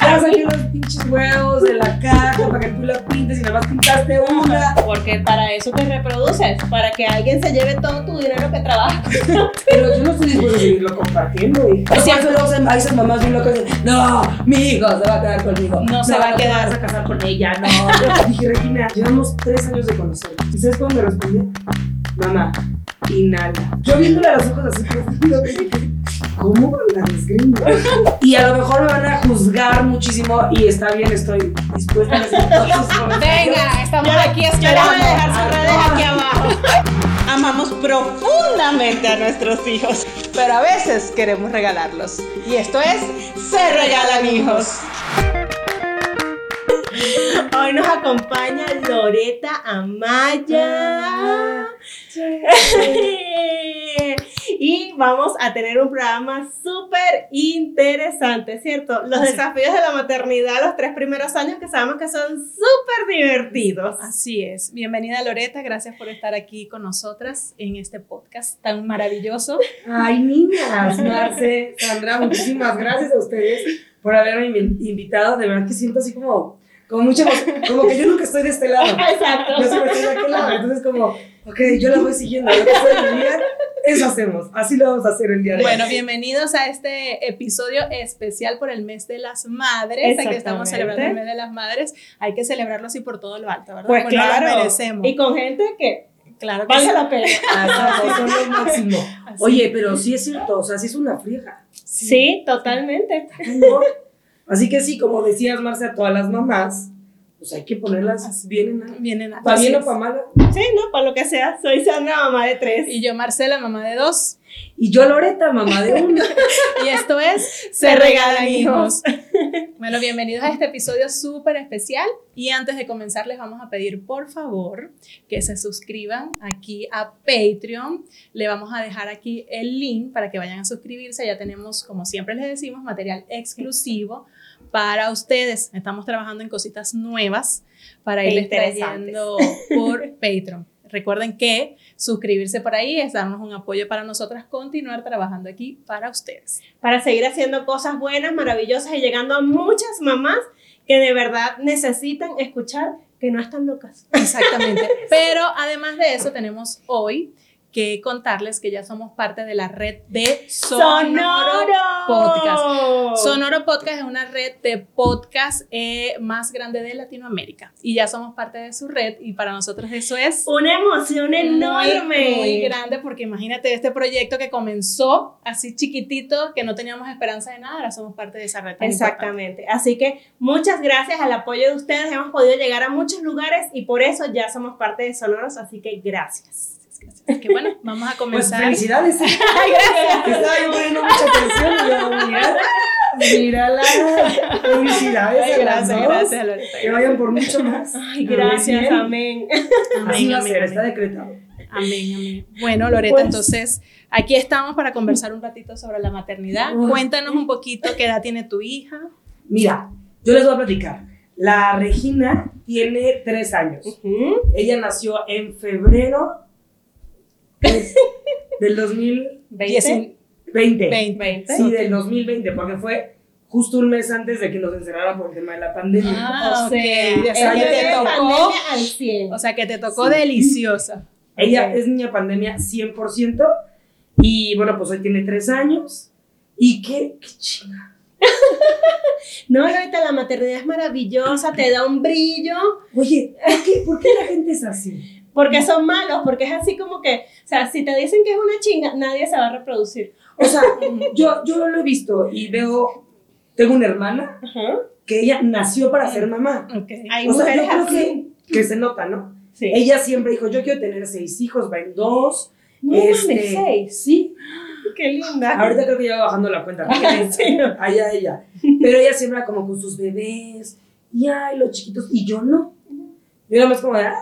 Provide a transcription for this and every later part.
Ya saqué los pinches huevos de la caja para que tú la pintes y nada más pintaste una. Porque para eso te reproduces, para que alguien se lleve todo tu dinero que trabajas. Pero yo no estoy dispuesto a seguirlo compartiendo, hija. Es cierto, luego hay esas mamás bien locas de, no, mi hijo se va a quedar conmigo. No se va a quedar. vas a casar con ella, no. Yo dije, Regina, llevamos tres años de conocernos. ¿Y sabes cómo me respondió? Mamá, inhala. Yo viéndole a los ojos así profundo, dije, ¿cómo la desgringo? Y a lo mejor me van a juzgar muchísimo y está bien, estoy dispuesta a recibir todos sus comentarios. Venga, estamos aquí esperando. Yo voy a dejar sus redes aquí abajo. Amamos profundamente a nuestros hijos, pero a veces queremos regalarlos. Y esto es Se Regalan Hijos. Hoy nos acompaña Loreta Amaya. y vamos a tener un programa súper interesante, ¿cierto? Los desafíos de la maternidad los tres primeros años que sabemos que son súper divertidos. Así es. Bienvenida Loreta, gracias por estar aquí con nosotras en este podcast tan maravilloso. Ay, niñas, Marce, Sandra, muchísimas gracias a ustedes por haberme invi- invitado. De verdad que siento así como, como mucha como que yo nunca estoy de este lado. Exacto. Yo siempre estoy de aquel lado. Entonces, como, ok, yo la voy siguiendo. Ustedes me digan, eso hacemos. Así lo vamos a hacer el día de hoy. Bueno, bienvenidos a este episodio especial por el mes de las madres. Aquí estamos Exactamente. celebrando el mes de las madres. Hay que celebrarlo así por todo lo alto, ¿verdad? Pues Porque nos lo claro. merecemos. Y con gente que claro que vale sí. la pena. Así son lo máximo. Así. Oye, pero sí es cierto, o sea, sí es una friega. Sí, totalmente. ¿no? Así que sí, como decías, Marce, a todas las mamás, pues hay que ponerlas bien en alto. Vienen a Para bien o para es. mal. Sí, ¿no? Para lo que sea. Soy Sandra, mamá de tres. Y yo, Marcela, mamá de dos. Y yo, Loreta, mamá de uno. Y esto es Se Regalan Hijos. Bueno, bienvenidos a este episodio súper especial. Y antes de comenzar, les vamos a pedir por favor que se suscriban aquí a Patreon. Le vamos a dejar aquí el link para que vayan a suscribirse. Ya tenemos, como siempre les decimos, material exclusivo para ustedes. Estamos trabajando en cositas nuevas para irles Interesantes. trayendo por Patreon. Recuerden que suscribirse por ahí es darnos un apoyo para nosotras continuar trabajando aquí para ustedes. Para seguir haciendo cosas buenas, maravillosas y llegando a muchas mamás que de verdad necesitan escuchar que no están locas. Exactamente. Pero además de eso, tenemos hoy que contarles que ya somos parte de la red de Sonoro, Podcast. Sonoro Podcast es una red de podcast eh, más grande de Latinoamérica y ya somos parte de su red y para nosotros eso es Una emoción enorme. Muy, muy grande porque imagínate este proyecto que comenzó así chiquitito, que no teníamos esperanza de nada, ahora somos parte de esa red. importante. Exactamente. Así que muchas gracias al apoyo de ustedes. Hemos podido llegar a muchos lugares y por eso ya somos parte de Sonoros. Así que gracias. Así que bueno, vamos a Pues comenzar. felicidades. Estaba yo poniendo mucha atención mira, mírala. Felicidades. Ay, a gracias, dos. gracias, Loreta. Que vayan por mucho más. Ay, gracias. Amén. Así va a Amén, ser, amén, está decretado. Amén, amén. Bueno, Loreta, Pues- entonces aquí estamos para conversar un ratito sobre la maternidad. Cuéntanos un poquito qué edad tiene tu hija. Mira, yo les voy a platicar. La Regina tiene tres años. Ella nació en febrero del 2020. Dieci- 20. 20. Sí, del 2020, porque fue justo un mes antes de que nos encerraran por el tema de la pandemia. Ah, o ok. sea, O sea, el que te tocó, al 100. o sea, que te tocó deliciosa. Ella Ok. es niña pandemia 100%. Y bueno, pues hoy tiene tres años. Y qué, qué chinga. No, ahorita la maternidad es maravillosa, te da un brillo, Oye, ¿por qué, por qué la gente es así? Porque son malos, porque es así como que, o sea, si te dicen que es una chinga, nadie se va a reproducir. O sea, yo, yo lo he visto y veo. Tengo una hermana que ella nació para ser mamá. Ok. Hay O sea, yo creo que, que se nota, ¿no? Sí. Ella siempre dijo, yo quiero tener seis hijos, va en dos. No este, mames, seis. Sí, Qué linda. ahorita creo que ya va bajando la cuenta. Sí. Allá ella. Pero ella siempre era como con sus bebés. Y ay, los chiquitos. Y yo no. Yo era más como de, ah,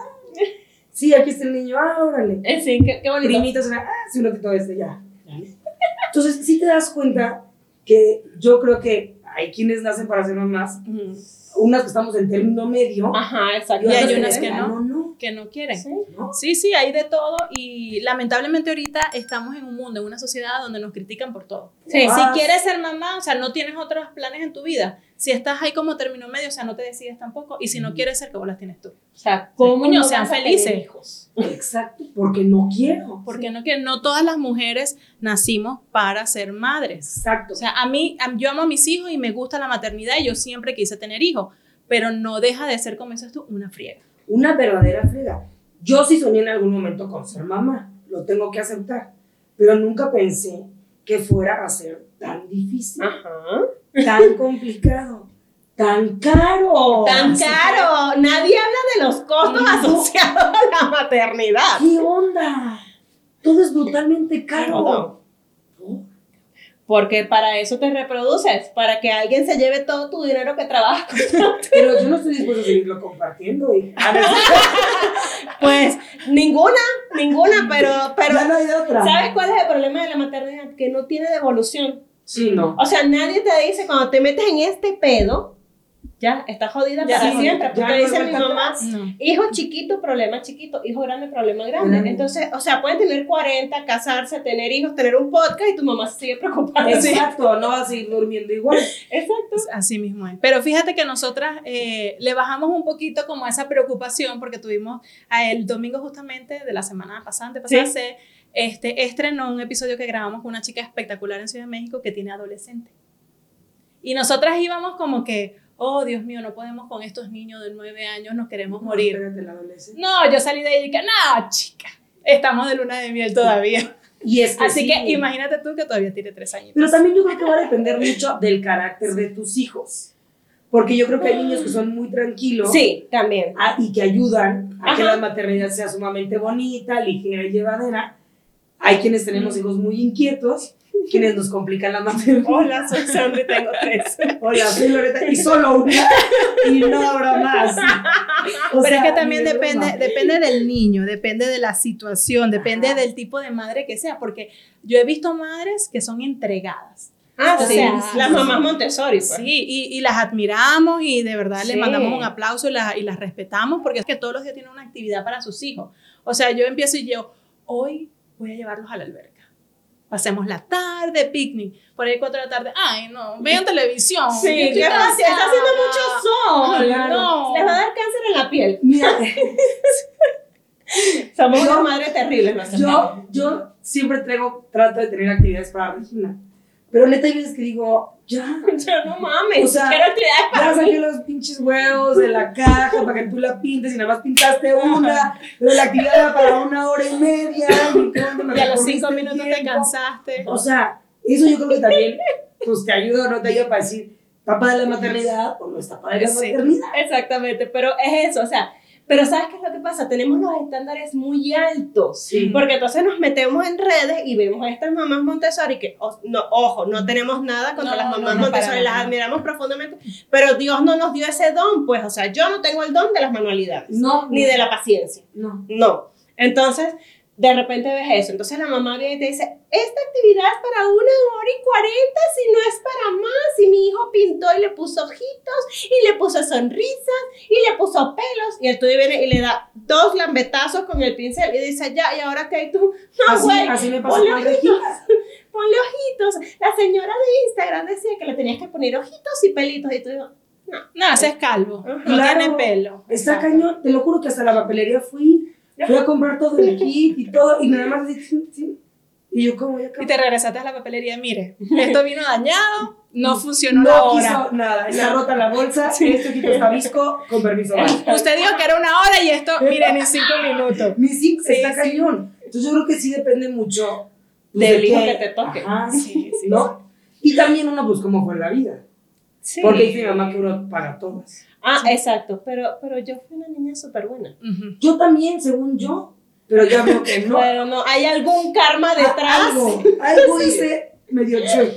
sí, aquí está el niño, ah, órale. Eh, Sí, qué, qué bonito. Primitos, ah, sí, un ratito este, ya. Entonces, sí te das cuenta que yo creo que hay quienes nacen para ser mamás, Ujú. unas que estamos en término medio. Ajá, exacto. Y hay unas que no. plano no. Que no quieren. Sí. ¿no? Sí, sí, hay de todo y lamentablemente ahorita estamos en un mundo, en una sociedad donde nos critican por todo. Sí. Si quieres ser mamá, o sea, no tienes otros planes en tu vida. Si estás ahí como término medio, o sea, no te decides tampoco. Y si no quieres ser, ¿qué bolas tienes tú? O sea, ¿cómo no sean felices. hijos? Exacto, porque no quiero. Porque no quieren, no todas las mujeres nacimos para ser madres. Exacto. O sea, a mí, yo amo a mis hijos y me gusta la maternidad y yo siempre quise tener hijos, pero no deja de ser, como dices tú, una friega. una verdadera frega. Yo sí soñé en algún momento con ser mamá, lo tengo que aceptar, pero nunca pensé que fuera a ser tan difícil, Ajá. tan complicado, tan caro. Tan caro. Nadie habla de los costos No. asociados a la maternidad. ¿Qué onda? Todo es brutalmente caro. No. Porque para eso te reproduces, para que alguien se lleve todo tu dinero que trabajas. Pero yo no estoy dispuesto a seguirlo compartiendo. Y, Pues ninguna, ninguna, pero, pero ya no hay otra. ¿sabes cuál es el problema de la maternidad? Que no tiene devolución. Sí, no. O sea, nadie te dice cuando te metes en este pedo, ya, estás jodida Ya, para sí, siempre. Porque dice mi mamá. No. hijo chiquito, problema chiquito, hijo grande, problema grande. Entonces, o sea, pueden tener 40, casarse, tener hijos, tener un podcast y tu mamá se sigue preocupada. Exacto, no vas a seguir durmiendo igual. Exacto. Así mismo es. Pero fíjate que nosotras eh, le bajamos un poquito como esa preocupación porque tuvimos a el domingo justamente de la semana pasada, antepasada, Sí. este, estrenó un episodio que grabamos con una chica espectacular en Ciudad de México que tiene adolescente. Y nosotras íbamos como que, oh Dios mío, no podemos con estos niños de nueve años, nos queremos morir. Espérate, la. No, yo salí de ahí y dije, no, chica, estamos de luna de miel todavía. Y es que Así sí. que imagínate tú que todavía tiene tres años. Pero también yo creo que va a depender mucho del carácter de tus hijos. Porque yo creo que hay niños que son muy tranquilos Sí, también. ah, y que ayudan a que Ajá. la maternidad sea sumamente bonita, ligera y llevadera. Hay quienes tenemos hijos muy inquietos, quienes nos complican la maternidad. Hola, soy Sandra y tengo tres. Hola, soy Loreta y solo una y no habrá más. O Pero sea, es que también depende, broma. depende del niño, depende de la situación, depende Ajá. del tipo de madre que sea, porque yo he visto madres que son entregadas. Ah, O sí. sea, las mamás Montessori. Pues. Sí, y, y las admiramos y de verdad les Sí. mandamos un aplauso y, las- y las respetamos porque es que todos los días tienen una actividad para sus hijos. O sea, yo empiezo y yo, hoy voy a llevarlos a la alberca. Pasemos la tarde, picnic. Por ahí cuatro de la tarde, ay, no, vean televisión. Sí, qué fácil, está haciendo cansada". mucho sol. Claro. No. Les va a dar cáncer en la piel. Mira, Somos unas madres terribles. yo, yo siempre traigo, trato de tener actividades para Regina. Pero neta hay veces que digo, ya, no mames. O sea, ya saqué los pinches huevos de la caja para que tú la pintes y nada más pintaste una, pero la actividad era para una hora y media. Y, Y a los cinco minutos te cansaste. O sea, eso yo creo que también pues, te ayuda o no te ayuda para decir, ¿tapa de la maternidad o no es tapa de la Sí. maternidad? Exactamente, pero es eso, o sea, pero ¿sabes qué es lo que pasa? Tenemos los estándares muy altos. Sí. Porque entonces nos metemos en redes y vemos a estas mamás Montessori que, o- no, ojo, no tenemos nada contra No, las mamás no, no, Montessori, para las admiramos profundamente, pero Dios no nos dio ese don, pues, o sea, yo no tengo el don de las manualidades, No, ni de la paciencia, No. no. Entonces, de repente ves eso, entonces la mamá viene y te dice, esta actividad es para una hora y cuarenta, si no es para más, y mi hijo pintó y le puso ojitos, y le puso sonrisas, y le puso pelos, y el tuyo viene y le da dos lambetazos con el pincel, y dice, ya, y ahora que tú, no, Así, güey, así me pasó ponle ojitos, ponle ojitos. La señora de Instagram decía que le tenías que poner ojitos y pelitos, y tú digo, No, ese es calvo. No Claro. tiene pelo. Está cañón, te lo juro que hasta la papelería fui. Fui a comprar todo el kit y todo, y nada más así, sí, sí. Y yo, como ya Y te regresaste a la papelería, mire, esto vino dañado, no funcionó la No hora. quiso nada, está rota la bolsa, este kit está visco, con permiso. bye. Usted dijo que era una hora y esto, miren, en cinco minutos. Mi sí, Sí, está sí. cañón. Entonces yo creo que sí depende mucho pues, Del de hijo qué- que te toque. Ajá, Sí, sí. ¿no? Y también uno, pues, cómo fue la vida. Sí. Porque dice mi mamá que uno paga todas. Ah, exacto. Pero, pero yo fui una niña súper buena. Ujú. Yo también, según yo, pero ya veo que no. Pero no, hay algún karma detrás. Algo, algo hice medio chueco.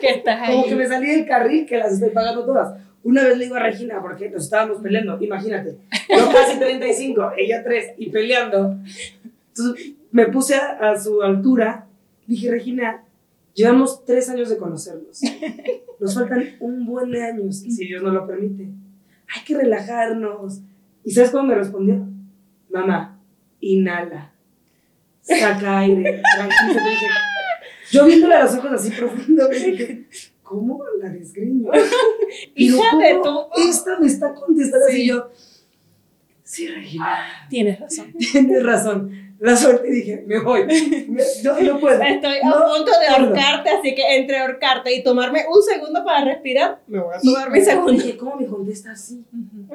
Que estás Como que ahí. me salí del carril que las estoy pagando todas. Una vez le digo a Regina, porque nos estábamos peleando, imagínate, yo casi 35, ella 3, y peleando. Entonces me puse a, a su altura, dije, Regina, llevamos 3 años de conocernos. Nos faltan un buen de años, si Dios nos lo permite. Hay que relajarnos. ¿Y sabes cómo me respondió? Mamá, inhala, saca aire, tranquila. Yo viéndole a los ojos así profundamente, ¿cómo la desgreño? Hija de ¿cómo tu- Esta me está contestando así Sí. yo. Sí, Regina, Tienes razón. tienes razón. La suerte dije, me voy. Me- no, no puedo. Estoy a No punto de puedo. ahorcarte, así que entre ahorcarte y tomarme un segundo para respirar, me voy a Y tomar mi segundo. dije, ¿cómo me contesta así? Ujú.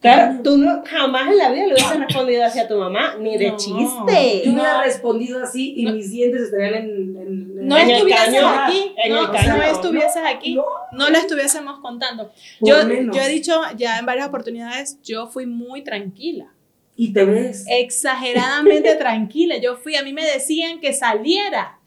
Claro, tú no, jamás en la vida le hubieses respondido hacia tu mamá, ni de No. chiste. Yo hubiera respondido así y mis dientes estarían en. en- en- No En el estuvieses caño, aquí, en no, el no estuvieses aquí, No, no lo estuviésemos contando. Yo, yo he dicho ya en varias oportunidades, yo fui muy tranquila, Y te ves. exageradamente tranquila. Yo fui, a mí me decían que saliera.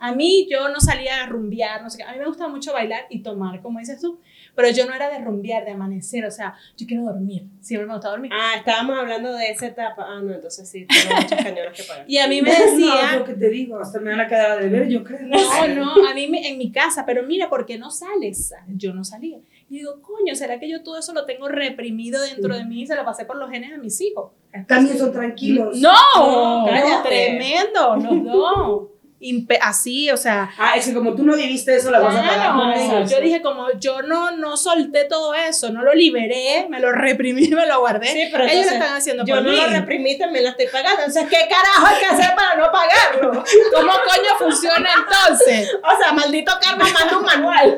A mí yo no salía a rumbear, no sé qué. A mí me gusta mucho bailar y tomar, como dices tú, pero yo no era de rumbear, de amanecer, o sea, yo quiero dormir, siempre me gusta dormir. Ah, estábamos hablando de esa etapa. Ah, no, entonces sí, tengo muchos cañones que pagar. Y a mí me No, decían, lo que te digo, hasta me van a quedar a deber, yo creo. No, no, a mí me- en mi casa, pero mira, ¿por qué no sales? Yo no salía. Y digo, coño, ¿será que yo todo eso lo tengo reprimido dentro de mí y se lo pasé por los genes a mis hijos? También son tranquilos. No, No, no, cállate. tremendo, los dos. Impe- así, o sea, Ah, es que como tú no viviste eso, la vas a pagar. ellos. yo dije como yo no, no solté todo eso, no lo liberé, me lo reprimí, me lo guardé. Sí, pero Ellos lo están haciendo Yo por no mí. lo reprimí, también lo estoy pagando. Entonces, ¿qué carajo hay que hacer para no pagarlo? ¿Cómo coño funciona entonces? O sea, maldito karma manda un manual.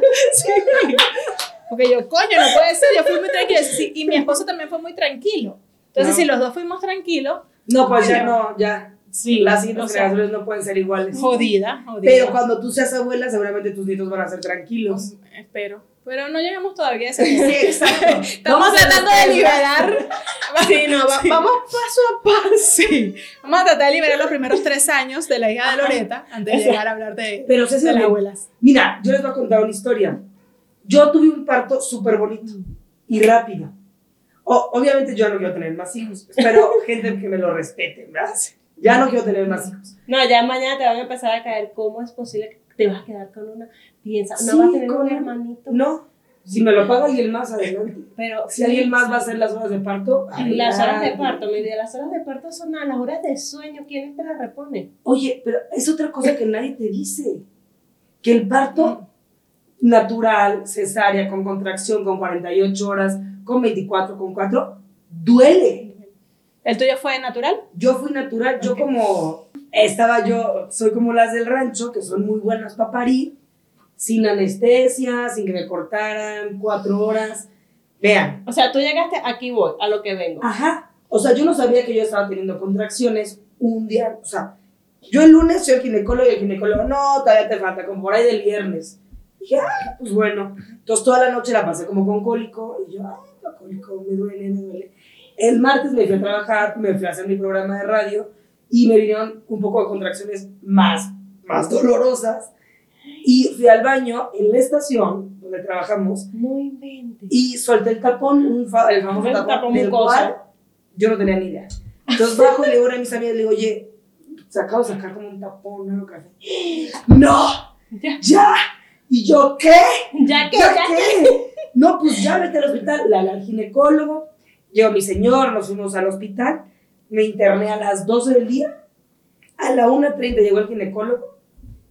Porque yo, coño, no puede ser, yo fui muy tranquila. Sí, y mi esposo también fue muy tranquilo. Entonces, No. si los dos fuimos tranquilos, No, pues ya no, ya. sí, Las sea, generaciones no pueden ser iguales. jodida, jodida. Pero cuando tú seas abuela, seguramente tus nietos van a ser tranquilos. Espero. Pero no llegamos todavía a ese Sí, exacto. Estamos Vamos a tratando de liberar. Sí, no, va- vamos paso a paso. Sí. Vamos a tratar de liberar los primeros tres años de la hija de Loreta antes de llegar a hablar de, Pero de las abuelas. Mira, yo les voy a contar una historia. Yo tuve un parto súper bonito y rápido. O- obviamente yo no quiero tener más hijos. Espero gente que me lo respete, ¿verdad? Ya no quiero tener más hijos. No, ya mañana te van a empezar a caer. ¿Cómo es posible que te vas a quedar con una? Piensa, no Sí, vas a tener con un hermanito. No, si me lo paga alguien más, adelante. Pero Si alguien más va a hacer las horas de parto, Las horas de adelante. parto, mi vida, las horas de parto son a las horas de sueño. ¿Quién te las repone? Oye, pero es otra cosa que nadie te dice. Que el parto natural, cesárea, con contracción, con 48 horas, con 24, con 4, duele. ¿El tuyo fue natural? Yo fui natural, yo como estaba yo, soy como las del rancho, que son muy buenas para parir, sin anestesia, sin que me cortaran, cuatro horas. Vean, O sea, tú llegaste, aquí voy, a lo que vengo. Ajá. O sea, yo no sabía que yo estaba teniendo contracciones un día. O sea, yo el lunes soy el ginecólogo y el ginecólogo, no, todavía te falta, como por ahí del viernes. dije, ah, pues bueno. Entonces toda la noche la pasé como con cólico y yo, ay, me duele, me duele. El martes me fui a trabajar, me fui a hacer mi programa de radio y me vinieron un poco de contracciones más, más dolorosas. Y fui al baño en la estación donde trabajamos No inventes. y solté el tapón, un fa- el famoso tapón, tapón del cual yo no tenía ni idea. Entonces bajo y le digo a mis amigas, le digo, oye, se acabo de sacar como un tapón, ¿no? Café. ¡No! ¡Ya! ¿Y yo qué? Ya que, ¿Ya ya que. qué? No, pues ya vete al hospital. La, la- al ginecólogo, llegó mi señor, nos fuimos al hospital, me interné a las 12 del día, a la 1.30 llegó el ginecólogo,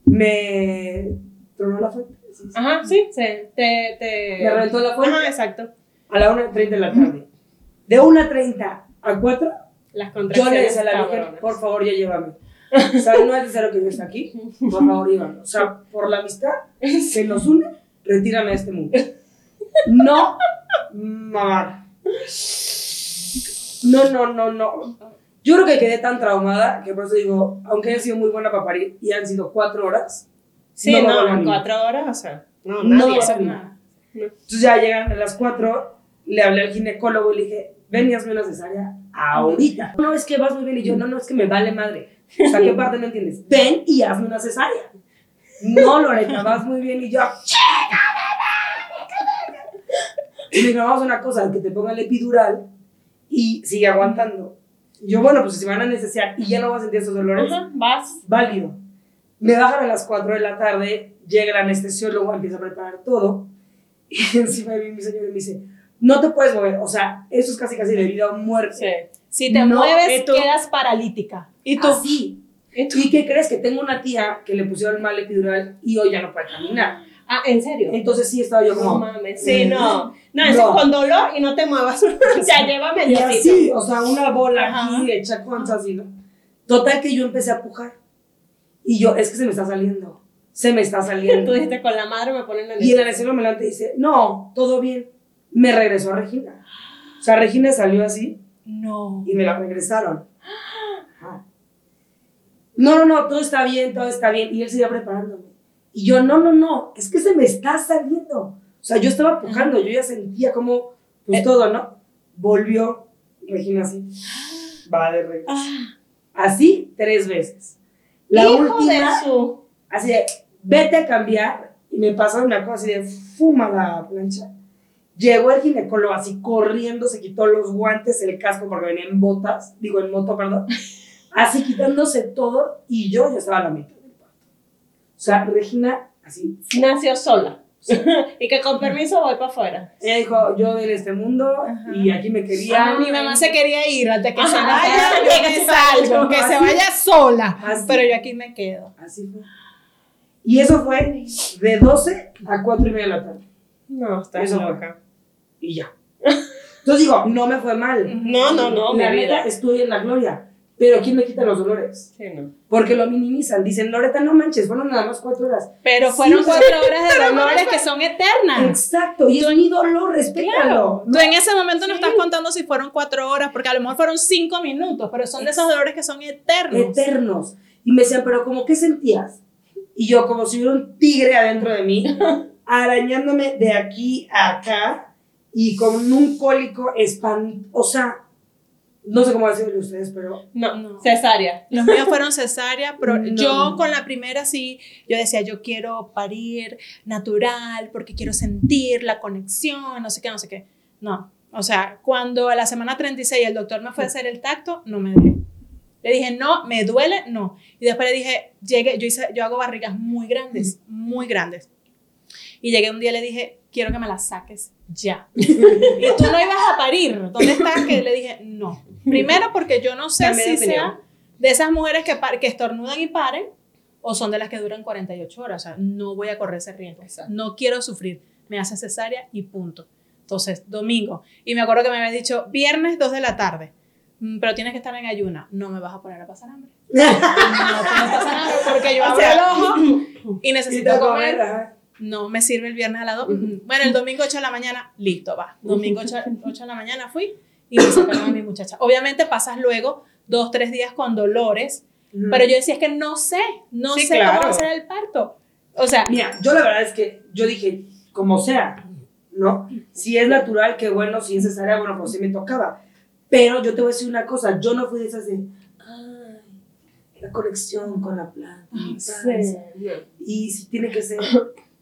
me tronó la fuente. sí, sí. Ajá, sí, se- te, te... Me reventó la fuente. Ajá, exacto. a la 1.30 de la tarde. De 1.30 a 4 Las Yo le decía a la mujer, por favor, ya llévame. O sea, no es necesario que yo esté aquí, por favor, llévame. O sea, por la amistad que nos une, retírame de este mundo. No, mamá. No, no, no, no. Yo creo que quedé tan traumada que por eso digo, aunque haya sido muy buena para parir y han sido cuatro horas, Sí, No no, cuatro horas, o sea, no, No nadie. me vuelvo a animar. Entonces ya llegan a las 4, le hablé al ginecólogo y le dije, ven y hazme una cesárea ahorita. No, es que vas muy bien. Y yo, no, no, es que me vale madre. O sea, ¿qué parte no entiendes? Ven y hazme una cesárea. No, Loreta, vas muy bien. Y yo, y le dije, vamos a una cosa, que te pongan el epidural y sigue aguantando. Y yo, bueno, pues si van a necesitar y ya no vas a sentir esos dolores, vas. válido. Me bajan a las 4 de la tarde, llega el anestesiólogo, empieza a preparar todo, y encima de mí mi señor me dice, no te puedes mover, o sea, eso es casi casi de vida o muerte. Sí. Si te No, mueves, ¿y tú? quedas paralítica. ¿Y tú? Así. ¿Y qué crees? Que tengo una tía que le pusieron mal epidural y hoy ya no puede caminar. Ah, ¿en serio? Entonces sí estaba yo No como... mames. Sí, no. No, eso No. con dolor y no te muevas. ya llévame Y Diosito. así, o sea, una bola Ajá. aquí hecha conchas así, ¿no? Total que yo empecé a pujar. Y yo, es que se me está saliendo. Se me está saliendo. Tú dijiste, con la madre me ponen la Y el anestesiólogo me levanta y dice, no, todo bien. Me regresó a Regina. O sea, Regina salió así No. y me la regresaron. Ajá. No, no, no, todo está bien, todo está bien. Y él seguía preparándome. Y yo, no, no, no, es que se me está saliendo. O sea, yo estaba pujando, yo ya sentía como, pues Eh. todo, ¿no? Volvió Regina así. Va de regreso. Ah. Así tres veces. La Hijo última, de así de, vete a cambiar. Y me pasaron una cosa así de, fuma la plancha. Llegó el ginecólogo así corriendo, se quitó los guantes, el casco, porque venía en botas, digo en moto, perdón. Así quitándose todo y yo ya estaba a la mitad. O sea, Regina, así. Nació sola. y que con permiso voy para afuera. Ella dijo, yo en este mundo y aquí me quería. mi mamá se quería ir antes que se Ajá, vaya. ya, Yo que salgo, que así. se vaya sola. Así. Pero yo aquí me quedo. Así fue. Y eso fue de 12 a 4 y media de la tarde. No, estás Eso fue. loca. Y ya. Entonces digo, no me fue mal. No, no, no, mi La vida. neta, estoy en la gloria. Pero ¿quién me quita los dolores? Sí, no. Porque lo minimizan. Dicen, Loreta, no manches, fueron nada más cuatro horas. Pero Sí, fueron cuatro horas de dolores que son eternas. Exacto, y es mi dolor, respétalo. Tú en ese momento no estás contando si fueron cuatro horas, porque a lo mejor fueron cinco minutos, pero son de esos dolores que son eternos. Eternos. Y me decían, pero como, ¿qué sentías? Y yo, como si hubiera un tigre adentro de mí, arañándome de aquí a acá y con un cólico espantoso. O sea, no sé cómo decirlo ustedes, pero No, No. cesárea. Los míos fueron cesárea, pero No. yo con la primera sí, yo decía, yo quiero parir natural porque quiero sentir la conexión, no sé qué, no sé qué. No, o sea, cuando a la semana 36 el doctor me fue a hacer el tacto, no me dejé. Le dije, no, me duele, no. Y después le dije, llegué, yo, hice, yo hago barrigas muy grandes, muy grandes. Y llegué un día y le dije, quiero que me las saques ya. y tú no ibas a parir. ¿Dónde estás? Que le dije, no. Primero porque yo no sé si sea de esas mujeres que, par- que estornudan y paren o son de las que duran 48 horas. O sea, no voy a correr ese riesgo. Exacto. No quiero sufrir. Me hace cesárea y punto. Entonces, domingo. Y me acuerdo que me había dicho, viernes 2 de la tarde. "Mm, Pero tienes que estar en ayuna. No me vas a poner a pasar hambre. No puedo pasar hambre porque yo O abro sea, el ojo y Y necesito te comer. comer. No me sirve el viernes a las 2. Bueno, el domingo 8 de la mañana, listo, va. Domingo 8, 8 de la mañana fui y me sacaron a mi muchacha. Obviamente pasas luego dos, tres días con dolores, pero yo decía, es que no sé, no Sí, sé claro. cómo va a ser el parto. O sea, Mira, yo la verdad es que yo dije, como sea, ¿no? Si es natural, qué bueno, si es cesárea, bueno, pues sí me tocaba. Pero yo te voy a decir una cosa, yo no fui de esas de, ay, la conexión con la planta, panza, y si tiene que ser,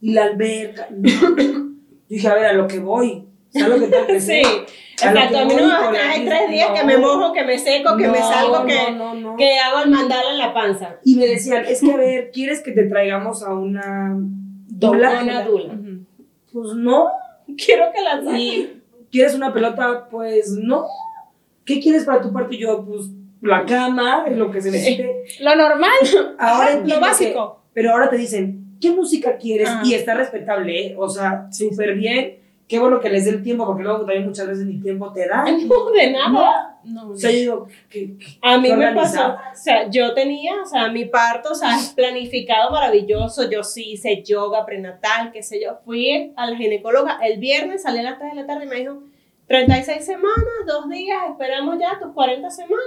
y la alberca. no. Yo dije, a ver, a lo que voy, ¿sabes lo que tengo que Sí. hacer? Exacto, a mí no me la hay misma- tres días que me mojo, que me seco, que me No, salgo, que, no, no, que hago el mandala en la panza. Y me decían, es que a ver, ¿quieres que te traigamos a una dula? Una dula. Pues no. Quiero que la saque. ¿Y quieres una pelota? Pues no. ¿Qué quieres para tu parto? Y yo, pues la cama, lo que se necesite. lo normal, Ahora lo básico. que- pero ahora te dicen, ¿qué música quieres? Y está respetable, ¿eh? O sea, súper bien. Qué bueno que les dé el tiempo, porque luego también muchas veces ni tiempo te da. No, de nada. No, O sea, yo digo, que, que- A mí qué me pasó, o sea, yo tenía, o sea, mi parto, o sea, planificado maravilloso, yo sí hice yoga prenatal, qué sé yo, fui a la ginecóloga el viernes, salí a las 3 de la tarde y me dijo, 36 semanas, dos días, esperamos ya tus 40 semanas,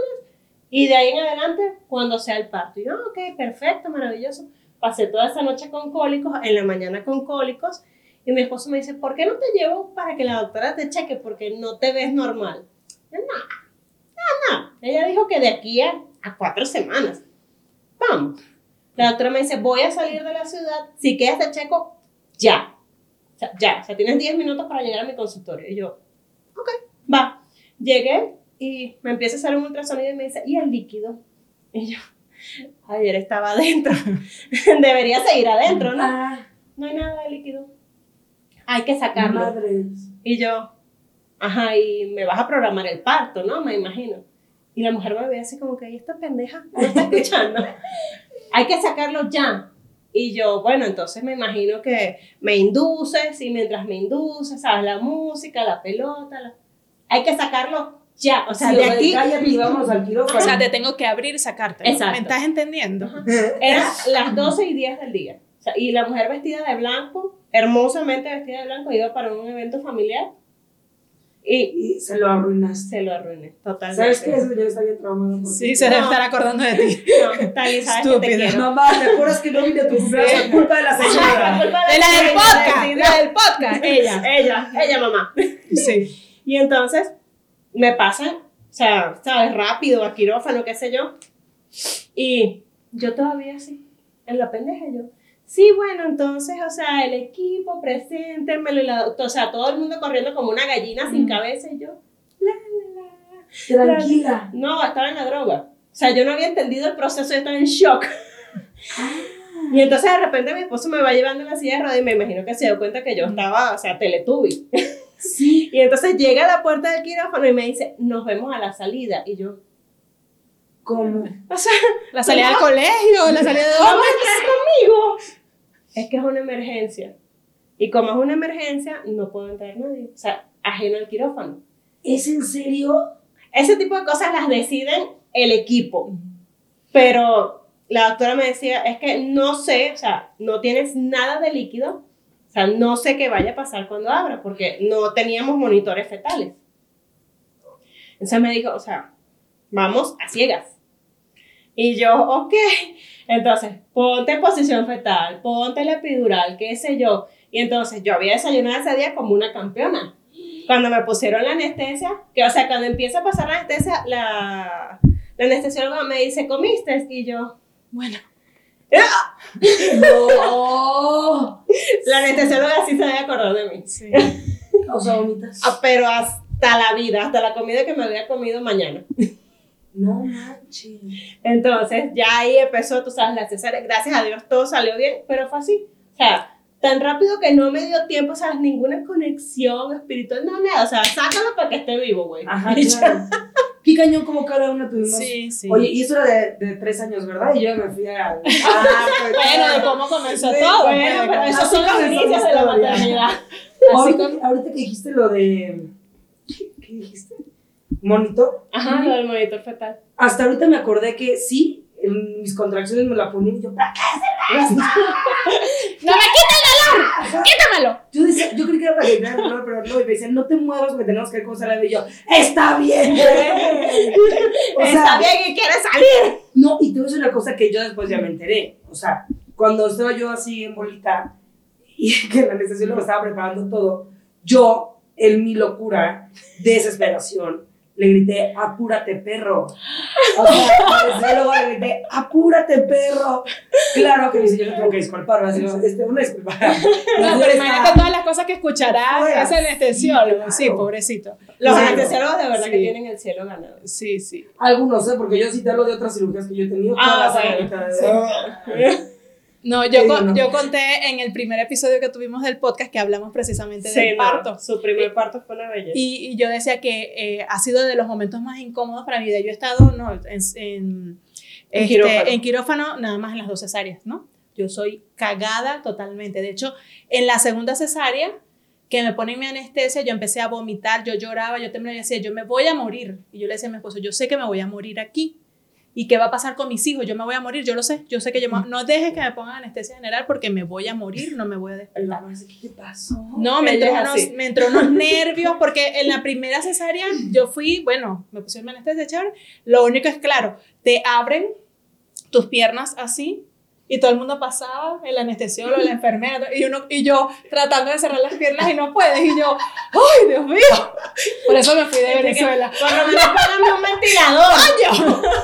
y de ahí en adelante, cuando sea el parto. Y yo, ok, perfecto, maravilloso. Pasé toda esa noche con cólicos, en la mañana con cólicos, y mi esposo me dice, ¿por qué no te llevo para que la doctora te cheque? Porque no te ves normal. Yo, no, no, no. Ella dijo que de aquí a, a cuatro semanas. Vamos. La doctora me dice, voy a salir de la ciudad, si quedas de checo, ya. O sea, ya. O sea, tienes 10 minutos para llegar a mi consultorio. Y yo, ok, va. Llegué y me empieza a hacer un ultrasonido y me dice, ¿y el líquido? Y yo, ayer estaba adentro. Debería seguir adentro, ¿no? Ah, No hay nada de líquido. Hay que sacarlo. madres. Y yo, ajá, y me vas a programar el parto, ¿no? Me imagino. Y la mujer me ve así como que, ¿y esta pendeja? ¿No está escuchando? Hay que sacarlo ya. Y yo, bueno, entonces me imagino que me induces y mientras me induces, ¿sabes? La música, la pelota, la- hay que sacarlo ya. O sea, Sí, de o sea, aquí y vámonos al quirófano. O sea, te tengo que abrir y sacarte. Exacto. ¿Me estás entendiendo? Era las 12 y 10 del día. O sea, y la mujer vestida de blanco, hermosamente vestida de blanco, iba para un evento familiar y Y se lo arruinaste. se lo arruiné totalmente. ¿Sabes qué? Ese señor está bien traumado. Sí, se debe No. estar acordando de ti. No, Tali, sabes que te Estúpida. quiero. Mamá, ¿te acuerdas que no vine a tu cumpleaños por culpa de la señora? De la del podcast, la del podcast, ella. Ella, ella mamá. Sí. Y entonces me pasan, o sea, sabes, rápido a quirófano, qué sé yo. Y yo todavía así, en la pendeja yo. Sí, bueno, entonces, o sea, el equipo, preséntemelo, y la doctora, o sea, todo el mundo corriendo como una gallina sin cabeza y yo, la, la, la. Tranquila. No, estaba en la droga. O sea, yo no había entendido el proceso, yo estaba en shock. Y entonces de repente mi esposo me va llevando en la silla de ruedas y me imagino que se dio cuenta que yo estaba, o sea, teletubi. Sí. Y entonces llega a la puerta del quirófano y me dice, nos vemos a la salida. Y yo, ¿Cómo? o sea, La salida del colegio, la salida de ¿cómo estás conmigo? Es que es una emergencia. Y como es una emergencia, no puedo entrar nadie. O sea, ajeno al quirófano. ¿Es en serio? Ese tipo de cosas las deciden el equipo. Pero la doctora me decía, es que no sé, o sea, no tienes nada de líquido. O sea, no sé qué vaya a pasar cuando abra, porque no teníamos monitores fetales. Entonces me dijo, o sea, vamos a ciegas. Y yo, ok. Entonces, ponte en posición fetal, ponte la epidural, qué sé yo. Y entonces yo había desayunado ese día como una campeona. Cuando me pusieron la anestesia, que o sea, cuando empieza a pasar la anestesia, la, la anestesióloga me dice, ¿comiste? Y yo, Bueno, No. la anestesióloga sí se había acordado de mí. sí. O sea, vomitas. Ah, Pero hasta la vida, hasta la comida que me había comido mañana. No manches. Entonces, ya ahí empezó, tú sabes, la cesárea. Gracias a Dios todo salió bien, pero fue así. O sea, tan rápido que no me dio tiempo, sea, ninguna conexión espiritual, no, nada. O sea, sácalo para que esté vivo, güey. Ajá, claro. Qué cañón como cada una tuvimos. Sí, sí. Oye, y eso era de, de tres años, ¿verdad? Y yo me fui a. Ah, pues, bueno, de cómo comenzó Sí, todo. Bueno, pero esos Así son los inicios de la maternidad. ahorita, ahorita que dijiste lo de. ¿Qué, qué dijiste? ¿Monitor? Ajá, lo del monitor fetal. Hasta ahorita me acordé que sí, en mis contracciones me la ponían y yo, ¿para qué se ¡No me quita el dolor! ¡Quítamelo! Yo, decía, yo creí que era para quitar el dolor, pero no, y me decían, no te muevas porque tenemos que ir con Sara. Y yo, ¡está bien! güey". O sea, Está bien que quieres salir. No, y te voy a decir una cosa que yo después ya me enteré. O sea, cuando estaba yo así en bolita y que la anestesióloga me estaba preparando todo, yo, en mi locura, desesperación, le grité, apúrate, perro. O sea, al anestesiólogo le grité, apúrate, perro. Claro que yo le tengo que disculpar, me dice, este, una disculpa. No, pero imagínate todas las cosas que escuchará Fuera. ese anestesiólogo. Sí, Sí, pobrecito. Los Claro. anestesiólogos de verdad Sí. que tienen el cielo ganado. Sí, sí. Algunos, ¿eh? Porque yo sí te hablo de otras cirugías que yo he tenido. Ah, todas bueno. No, yo, con- yo conté en el primer episodio que tuvimos del podcast que hablamos precisamente Sí, del no, parto. Su primer parto fue una belleza. Y, y yo decía que eh, ha sido de los momentos más incómodos para mi vida. Yo he estado no, en, en, este, quirófano. en quirófano, nada más en las dos cesáreas, ¿no? Yo soy cagada totalmente. De hecho, en la segunda cesárea que me ponen mi anestesia, yo empecé a vomitar, yo lloraba, yo temblaba y decía, yo me voy a morir. Y yo le decía a mi esposo, yo sé que me voy a morir aquí. ¿Y qué va a pasar con mis hijos? Yo me voy a morir, yo lo sé. Yo sé que yo me- no dejes que me pongan anestesia general porque me voy a morir, no me voy a despertar. ¿qué te pasó? No, me entró, unos, así. me entró unos nervios porque en la primera cesárea yo fui, bueno, me pusieron anestesia chévere. Lo único es claro, te abren tus piernas así y todo el mundo pasaba, el anestesiólogo, la enfermera, y, uno, y yo tratando de cerrar las piernas y no puedes. Y yo, ¡ay, Dios mío! Por eso me fui de Venezuela. Lo menos póngame un ventilador.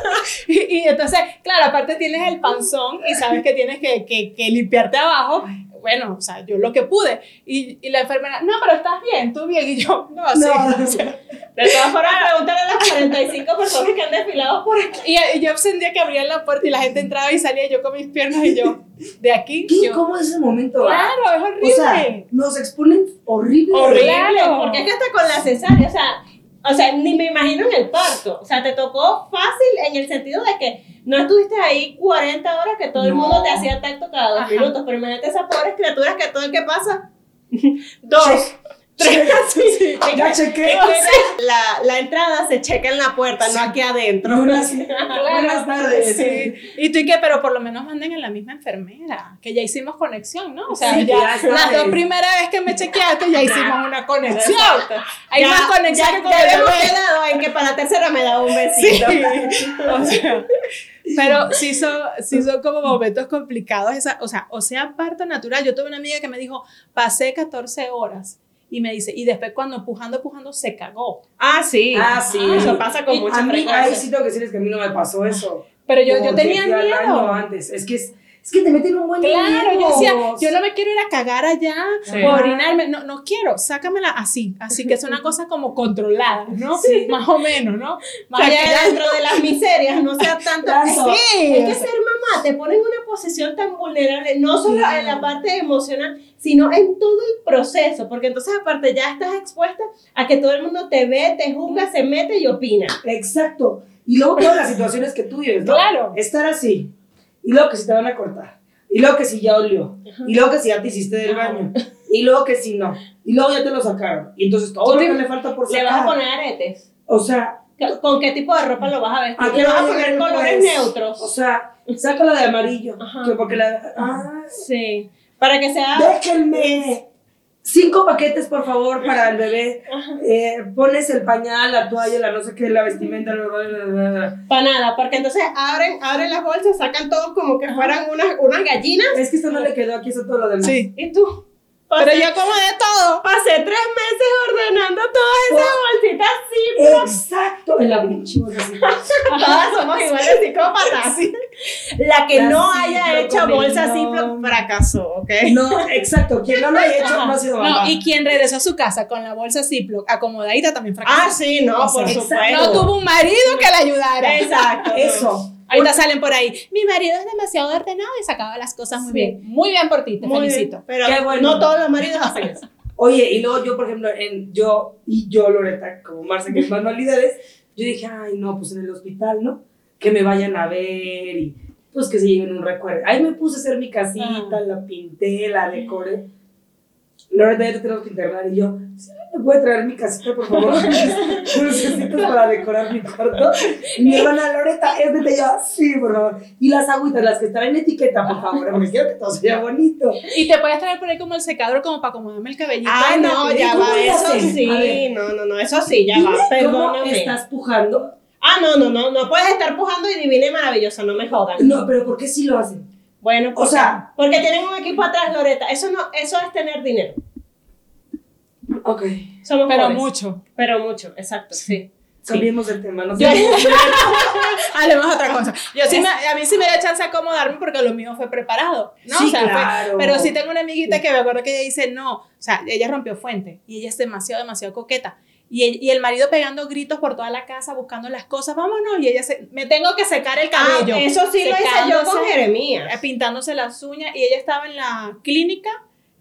Y, y entonces, claro, aparte tienes el panzón y sabes que tienes que, que, que limpiarte abajo. Bueno, o sea, yo lo que pude. Y, y la enfermera, no, pero estás bien, tú bien. Y yo, no, sí. No. O sea, De todas formas, pregúntale a las 45 personas que han desfilado por aquí. y, y yo sentía que abrían la puerta y la gente entraba y salía y yo con mis piernas y yo, de aquí. ¿Qué yo, incómodo es ese momento? claro, es horrible. O sea, nos exponen horrible. Horrible. Claro, porque es que hasta con la cesárea, o sea, o sea, ni me imagino en el parto. O sea, te tocó fácil en el sentido de que no estuviste ahí 40 horas que todo el mundo te hacía tacto cada dos Ajá. minutos. Pero imagínate esas pobres criaturas que todo el que pasa. Dos. Tres. Sí. Ya chequé. La, la entrada se checa en la puerta, no aquí adentro. Buenas, buenas tardes. Sí. Y tú y que, pero por lo menos manden en la misma enfermera, que ya hicimos conexión, ¿no? O sea, ya, las dos primeras veces que me chequeaste ya hicimos una conexión. Hay Ya- más conexión ya, que con el quedado en que para la tercera me daba un Sí. besito. O sea, pero sí son, sí son como momentos complicados. Esa, o sea, o sea, parto natural. Yo tuve una amiga que me dijo, pasé 14 horas. Y me dice, y después cuando pujando, pujando, se cagó. Ah, sí. Ah, sí. Eso pasa con Y mucha a mí, frecuencia. ahí sí tengo que decirles que a mí no me pasó eso. Pero yo, yo tenía miedo. antes. Es que, es, es que te meten un buen Claro, yo decía, yo no me quiero ir a cagar allá Sí. o orinarme, no, no quiero, sácamela así, así que es una cosa como controlada, ¿no? Más o menos, ¿no? O Más sea, allá dentro de las miserias no sea tanto. Tanto. Sí. Es que ser mamá te pone en una posición tan vulnerable, no solo Claro. en la parte emocional, sino en todo el proceso, porque entonces aparte ya estás expuesta a que todo el mundo te ve, te juzga, se mete y opina. Exacto. Y luego todas las situaciones que tú vives, ¿no? Claro. Estar así. Y luego que si te van a cortar. Y luego que si ya olió. Y luego que si ya te hiciste del baño. Y luego que si no. Y luego ya te lo sacaron. Y entonces todo lo que le falta por Le sacar. vas a poner aretes. O sea, ¿Con qué tipo de ropa lo vas a vestir? ¿a qué Le vas a poner colores después? neutros. O sea, sácala de amarillo. Ajá. Que porque la. Ah, Sí. Para que sea. déjenme. Cinco paquetes, por favor, para el bebé. Eh, pones el pañal, la toalla, la no sé qué, la vestimenta. bla, bla, bla, bla, bla. Para nada, porque entonces abren, abren las bolsas, sacan todos como que fueran unas, unas gallinas. Es que esto no le quedó aquí, eso todo lo demás. Sí. Y tú. Pero yo como de todo. Pasé tres meses ordenando todas esas bolsitas así. Exacto. En la. Todas somos iguales psicópatas. La que La no haya hecho bolsa. Ziploc fracasó, ¿ok? No, exacto. Quien no lo haya hecho no ha sido mamá. No, y quien regresó a su casa con la bolsa Ziploc acomodadita también fracasó. Ah, sí, no, por exacto. supuesto. No tuvo un marido que la ayudara. Exacto. Eso. Ahorita salen por ahí. Mi marido es demasiado ordenado y sacaba las cosas muy Sí. bien. Muy bien por ti, te Muy felicito. bien, Pero Qué bueno. no todos los maridos hacen eso. Oye, y luego yo, por ejemplo, en, yo y yo, Loreta, como Marcia, que es manualidades, yo dije, ay, no, pues en el hospital, ¿no? Que me vayan a ver y pues que se lleven un recuerdo. Ahí me puse a hacer mi casita, la pinté, la decoré. Loreta, ya te tenemos que internar. Y yo, ¿sí me puede traer mi casita, por favor? Necesito para decorar mi cuarto. Y mi hermana Loreta, es de yo, sí, por favor. Y las agüitas, las que están en etiqueta, por favor, porque quiero que todo sea bonito. Y te puedes traer por ahí como el secador como para acomodarme el cabellito. Ah, no, ya ¿Cómo va, eso sí. No, no, no, eso sí, ya Dime va. ¿Cómo Perdóname. estás pujando? Ah, no, no, no, no puedes estar pujando y divina y maravillosa, no me jodan. No, pero ¿por qué sí lo hacen? Bueno, O sea- porque tienen un equipo atrás, Loreta. Eso no, eso es tener dinero. Ok. Somos Pero pobres. mucho. Pero mucho, exacto, sí. Cambiemos del tema, no sé. Yo, Hablemos otra cosa. Yo sí me, a mí sí me da chance de acomodarme porque lo mío fue preparado, ¿no? Sí, O sea, fue- claro. pero sí tengo una amiguita que me acuerdo que ella dice, no, o sea, ella rompió fuente y ella es demasiado, demasiado coqueta. Y el, y el marido pegando gritos por toda la casa, buscando las cosas, vámonos, y ella se, me tengo que secar el cabello. Ah, eso sí lo hice yo con Jeremías. pintándose las uñas y ella estaba en la clínica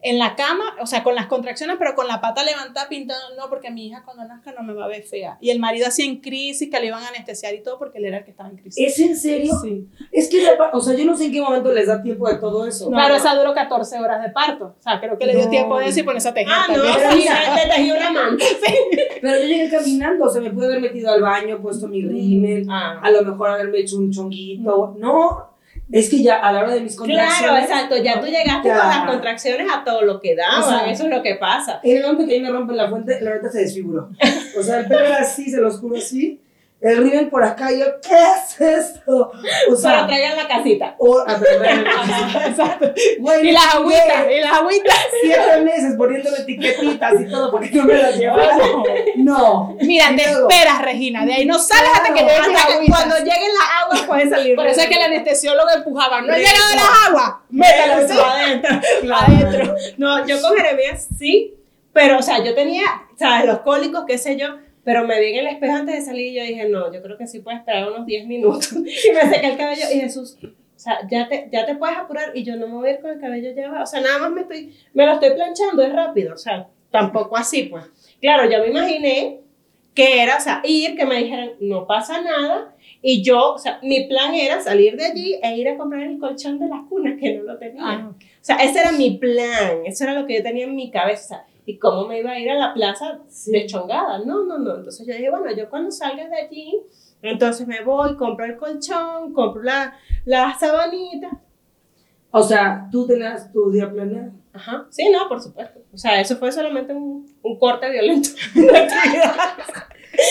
en la cama, o sea, con las contracciones, pero con la pata levantada pintando, no, porque mi hija cuando nazca no me va a ver fea. Y el marido así en crisis, que le iban a anestesiar y todo, porque él era el que estaba en crisis. ¿Es en serio? Sí. Es que, o sea, yo no sé en qué momento les da tiempo de todo eso. Claro, esa duró 14 horas de parto. O sea, creo que le dio No. tiempo de eso y ponerse a tejer Ah, no. Pero sí, mira. le tejí una manta. Pero yo llegué caminando, o sea, me pude haber metido al baño, puesto mi rímel, Ah. a lo mejor haberme hecho un chonguito. No, es que ya a la hora de mis contracciones. Claro, exacto. Ya tú llegaste Ya. con las contracciones a todo lo que daban. O sea, eso es lo que pasa. En el momento que a mí me rompen la fuente, la verdad se desfiguró. O sea, el pelo era así, se los juro así. El rímel por acá, y yo, ¿qué es esto? O Pero sea, traigan la casita. o, a ver, ver, Exacto. güey, Y las agüitas, y las agüitas. Siete meses poniéndole etiquetitas y todo, porque no me las llevaron. No. Mira, te luego- esperas, Regina. De ahí no sales hasta que lleguen las agüitas. cuando lleguen las aguas pueden salir. Por eso es que el anestesiólogo empujaba. No llegado las aguas. Métalo Eso adentro. Claro. adentro. No, yo con Jeremías sí, pero o sea, yo tenía, ¿sabes? Los cólicos, qué sé yo, pero me vi en el espejo antes de salir y yo dije, no, yo creo que sí puedo esperar unos 10 minutos. Y me sequé el cabello y Jesús, o sea, ya te, ya te puedes apurar y yo no me voy a ir con el cabello ya va. O sea, nada más me estoy, me lo estoy planchando, es rápido, o sea, tampoco así, pues. Claro, yo me imaginé que era, o sea, ir, que me dijeran, no pasa nada. Y yo, o sea, mi plan era salir de allí e ir a comprar el colchón de las cunas, que no lo tenía. Ah, ok. O sea, ese era mi plan, eso era lo que yo tenía en mi cabeza. ¿Y cómo me iba a ir a la plaza de chongada? No, no, no. Entonces yo dije, bueno, yo cuando salga de allí, entonces me voy, compro el colchón, compro la, la sabanita. O sea, tú tenías tu día planeado. Ajá. Sí, no, por supuesto. O sea, eso fue solamente un, un corte violento de actividad.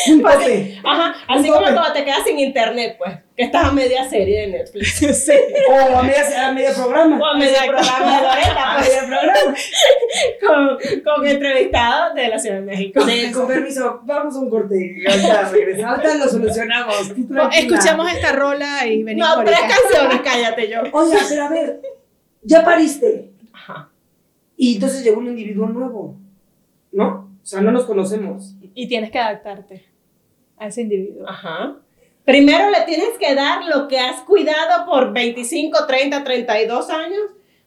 Un. Ajá. Así Un como cuando te quedas sin internet, pues, que estás a media serie de Netflix. Sí. O a media, a media programa. O a medio programa de Loreta, A pues, media programa. con, con entrevistados de la Ciudad de México. De- con permiso, vamos a un corte. Ahorita regresamos. Ahorita lo solucionamos. No, escuchemos esta rola y venimos No, tres canciones, cállate yo. Oye, pero a ver, ya pariste. Ajá. Y entonces llegó un individuo nuevo. ¿No? O sea, no nos conocemos. Y tienes que adaptarte a ese individuo. Ajá. Primero le tienes que dar lo que has cuidado por 25, 30, 32 años.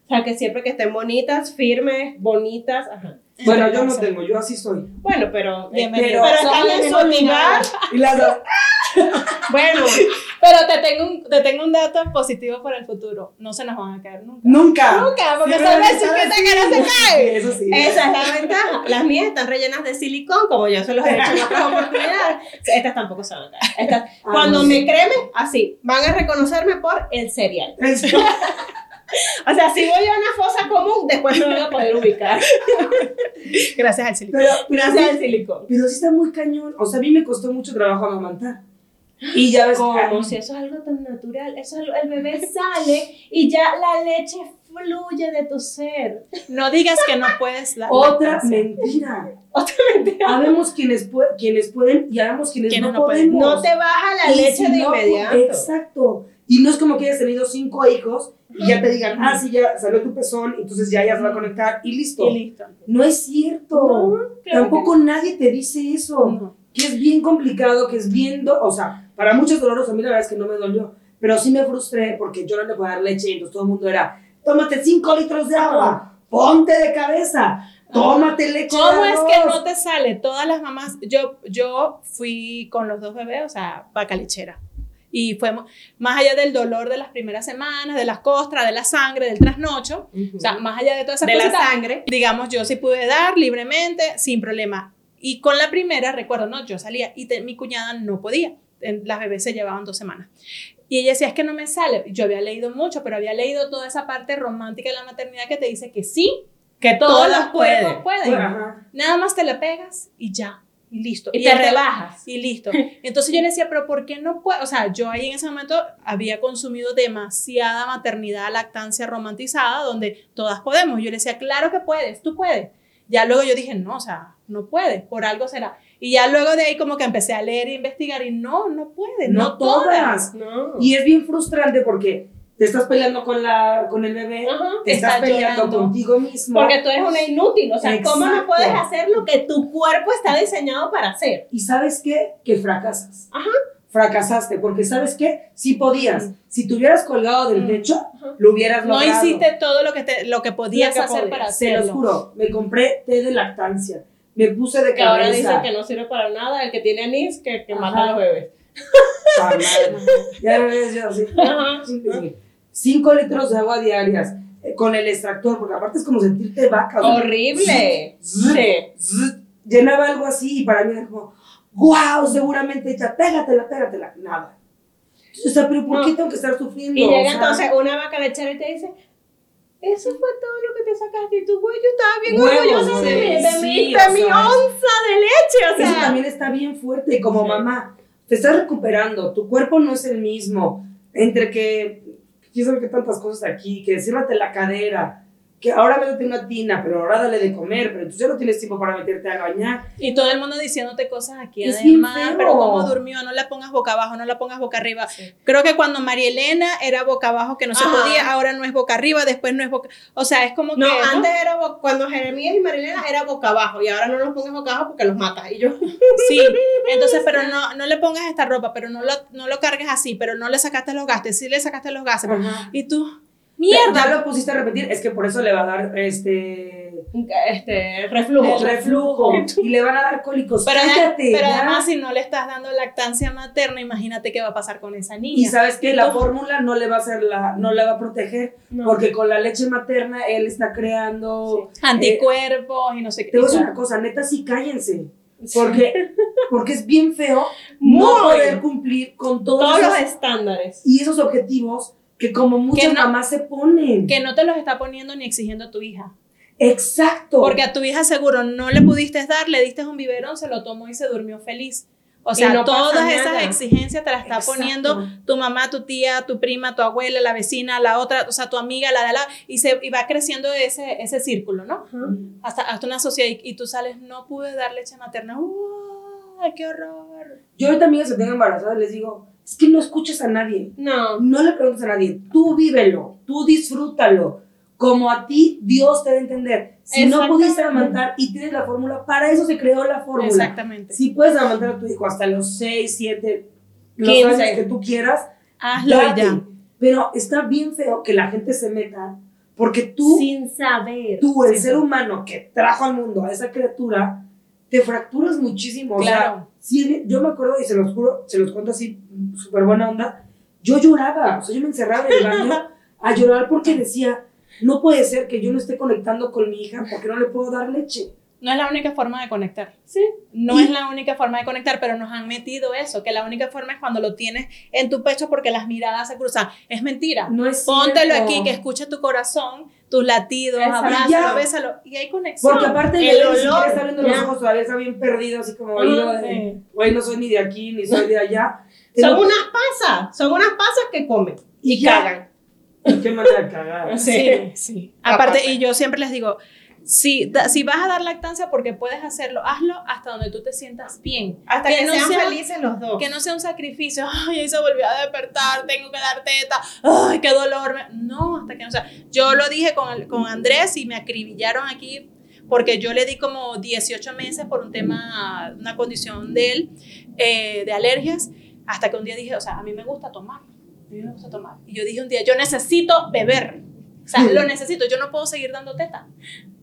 O sea, que siempre que estén bonitas, firmes, bonitas. Ajá. Bueno, yo no tengo, yo así soy. Bueno, pero, Bienvenido. pero están en su lugar. Y las dos. Bueno, Pero te tengo, un, te tengo un dato positivo para el futuro. No se nos van a caer nunca. Nunca. Nunca, porque Sí, son de así. que no se cae. Sí, Eso sí. esa es la ventaja. Las mías están rellenas de silicón, como yo se los he hecho en otras oportunidades. Estas tampoco se van a caer. Estas, Ah, cuando me cremen, así, van a reconocerme por el cereal. O sea, si voy a una fosa común, después no me voy a poder ubicar. Gracias al silicón. Pero, pero, Gracias sí, al silicón. pero sí está muy cañón. O sea, a mí me costó mucho trabajo amamantar. Y ya ves Como si eso es algo tan natural. Eso es algo- el bebé sale y ya la leche fluye de tu ser. No digas que no puedes la Otra lactancia. mentira. Otra mentira. Habemos quienes, quienes pueden y habemos quienes, Quienes no, no pueden. podemos. No te baja la Y leche si de no, inmediato. Exacto. Y no es como que hayas tenido cinco hijos y ya te digan, ah, sí, ya salió tu pezón, entonces ya, ya se va a conectar y listo. Y listo. No es cierto. No, claro Tampoco nadie te dice eso. No. Que es bien complicado, que es bien. do- o sea, para muchos dolorosos, a mí la verdad es que no me dolió. Pero sí me frustré porque yo no le podía dar leche y entonces todo el mundo era: tómate cinco litros de agua, ponte de cabeza, tómate leche. ¿Cómo es que arroz". no te sale? Todas las mamás, yo, yo fui con los dos bebés, o sea, vaca lechera. Y fue más allá del dolor de las primeras semanas, de las costras, de la sangre, del trasnocho, o sea, más allá de todas esas de la sangre. digamos, yo sí pude dar libremente, sin problema. Y con la primera, recuerdo, no, yo salía y te- mi cuñada no podía. En- Las bebés se llevaban dos semanas. Y ella decía, es que no me sale. Yo había leído mucho, pero había leído toda esa parte romántica de la maternidad que te dice que sí, Que todos los cuerpos pueden. Ajá. Nada más te la pegas y ya, y listo. Y te rebajas. Y listo. Entonces yo le decía, pero ¿por qué no puedo? O sea, yo ahí en ese momento había consumido demasiada maternidad, lactancia romantizada, donde todas podemos. Yo le decía, claro que puedes, tú puedes. Ya luego yo dije, no, o sea, no puede, por algo será. Y ya luego de ahí como que empecé a leer e investigar y no, no puede, no, No todas. todas. No. Y es bien frustrante porque te estás peleando con, la, con el bebé, Ajá. te estás Estás peleando llorando. contigo mismo. Porque tú eres una inútil. O sea, ¿cómo no Exacto. puedes hacer lo que tu cuerpo está diseñado para hacer? Y sabes qué? Que fracasas. Ajá. fracasaste, porque ¿sabes qué? Sí podías. Si te hubieras colgado del Mm. techo, lo hubieras No logrado. hiciste todo lo que, te, lo que podías Lo que hacer podías. para Se los hacerlo. juro, me compré té de lactancia, me puse de Que ahora cabeza. dicen que no sirve para nada, el que tiene anís, que, que Ajá. mata a los bebés. Ya yo así. Cinco litros de agua diarias eh, con el extractor, porque aparte es como sentirte vaca. Horrible. zzz, Sí. zzz, Llenaba algo así y para mí era como, wow, seguramente ya, pégatela, pégatela. Nada. O sea, pero ¿por No. qué tengo que estar sufriendo? Y O llega sea, entonces una vaca lechera y te dice, eso fue todo lo que te sacaste y tu güey, yo estaba bien Huevos, orgullosa de, de, Sí, mi, de mi onza de leche, o Eso sea. también está bien fuerte. Y como Sí. mamá, te estás recuperando, tu cuerpo no es el mismo. Entre que, quién sabe qué tantas cosas aquí, que ciérrate la cadera, que ahora métete una tina, pero ahora dale de comer, pero tú ya no tienes tiempo para meterte a bañar. Y todo el mundo diciéndote cosas aquí Es además, pero cómo durmió, no la pongas boca abajo, no la pongas boca arriba. Creo que cuando María Elena era boca abajo que no se Ajá. podía, ahora no es boca arriba, después no es boca, o sea, es como No, que ¿no? antes era cuando Jeremías y Marilena era boca abajo y ahora no los pongas boca abajo porque los matas. Y yo, Sí, entonces, pero no, no le pongas esta ropa, pero no lo, no lo cargues así, pero no le sacaste los gastos, sí le sacaste los. Ajá. Y tú, Ya mierda. lo pusiste a repetir, es que por eso le va a dar este este, reflujo. el reflujo y le van a dar cólicos. Pero, Cállate, pero ya. además, si no le estás dando lactancia materna, imagínate qué va a pasar con esa y niña. sabes que la fórmula no le va a hacer la, no le va a proteger, No. porque con la leche materna él está creando Anticuerpos y no sé qué. Te voy a Y decir ya. una cosa, neta, sí cállense. Porque, porque es bien feo Muy. no poder cumplir con todos, Todos los esos, estándares. y esos objetivos que como muchas no- mamás se ponen. que no te los está poniendo ni exigiendo a tu hija. Exacto. Porque a tu hija seguro no le pudiste dar, le diste un biberón, se lo tomó y se durmió feliz. O sea, no todas esas nada. exigencias te las está Exacto. poniendo tu mamá, tu tía, tu prima, tu abuela, la vecina, la otra, o sea, tu amiga, la de la, y, se, y va creciendo ese, ese círculo, ¿no? Hasta, hasta una sociedad y, y tú sales, no pude dar leche materna, ¡Uy, qué horror! Yo amigas que tengo embarazadas les digo, es que no escuches a nadie. No. No le preguntes a nadie. Tú vívelo, tú disfrútalo. Como a ti Dios te debe entender. Si no pudiste amamantar y tienes la fórmula, para eso se creó la fórmula. Exactamente. Si puedes amamantar a tu hijo hasta los 6, 7, los 15. años que tú quieras, Hazlo date. ya. Pero está bien feo que la gente se meta porque tú, Sin saber. tú, el ser humano que trajo al mundo a esa criatura, te fracturas muchísimo. O sea, Claro. sí, yo me acuerdo y se los juro, se los cuento así, súper buena onda. Yo lloraba, o sea, yo me encerraba en el baño a llorar porque decía, no puede ser que yo no esté conectando con mi hija porque no le puedo dar leche. No es la única forma de conectar. Sí. No Y- es la única forma de conectar, pero nos han metido eso, que la única forma es cuando lo tienes en tu pecho porque las miradas se cruzan. Es mentira. No es Póntelo cierto. aquí, que escuche tu corazón, tus latidos, abrázalo, bésalo, y hay conexión. Porque aparte El el olor, está abriendo los ojos, todavía está bien perdido, así como oído de, Sí. güey, no soy ni de aquí, ni soy de allá. Te Son lo- unas pasas. Son unas pasas que comen. Y Y, cagan. Qué manera de cagar. Sí, sí. Aparte, Aparte. y yo siempre les digo, si, da- si vas a dar lactancia porque puedes hacerlo, hazlo hasta donde tú te sientas bien. Hasta que, no sean sea- felices los dos. Que no sea un sacrificio, ay, ahí se volvió a despertar, tengo que dar teta, ay, qué dolor. me-". No, hasta que no sea. Yo lo dije con, con Andrés y me acribillaron aquí porque yo le di como 18 meses por un tema, una condición de él, eh, de alergias, hasta que un día dije, o sea, a mí me gusta tomar, a mí me gusta tomar. Y yo dije un día, yo necesito beber, o sea, lo necesito, yo no puedo seguir dando teta,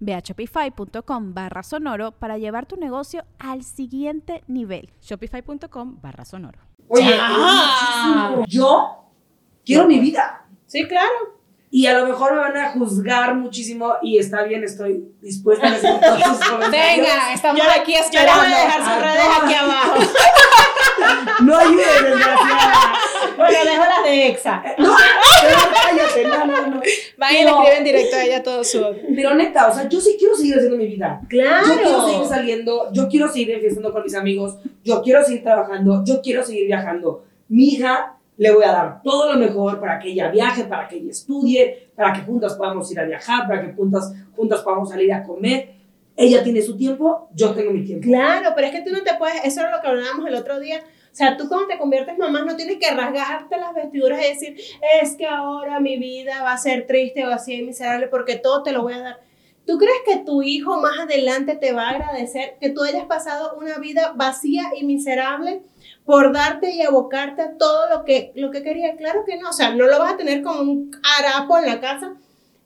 Ve a shopify.com barra sonoro para llevar tu negocio al siguiente nivel. Shopify.com barra sonoro. Oye, Ah. yo quiero mi vida. Sí, claro. Y a lo mejor me van a juzgar muchísimo y está bien, estoy dispuesta a recibir todos sus comentarios. Venga, estamos aquí esperando. voy a dejar sus a redes aquí abajo. No ayudes, desgraciada. Bueno, dejo las de Exa. No, pero cállate, no, le Pero- escriben directo a ella todo su. Pero neta, o sea, yo sí quiero seguir haciendo mi vida. Claro. Yo quiero seguir saliendo, yo quiero seguir enfiestando con mis amigos, yo quiero seguir trabajando, yo quiero seguir viajando. Mi hija le voy a dar todo lo mejor para que ella viaje, para que ella estudie, para que juntas podamos ir a viajar, para que juntas, juntas podamos salir a comer. Ella tiene su tiempo, yo tengo mi tiempo. Claro, pero es que tú no te puedes, eso era lo que hablábamos el otro día. O sea, tú cuando te conviertes mamá no tienes que rasgarte las vestiduras y decir, es que ahora mi vida va a ser triste o así miserable porque todo te lo voy a dar. ¿Tú crees que tu hijo más adelante te va a agradecer que tú hayas pasado una vida vacía y miserable por darte y abocarte a todo lo que, lo que quería? Claro que no, o sea, no lo vas a tener como un harapo en la casa,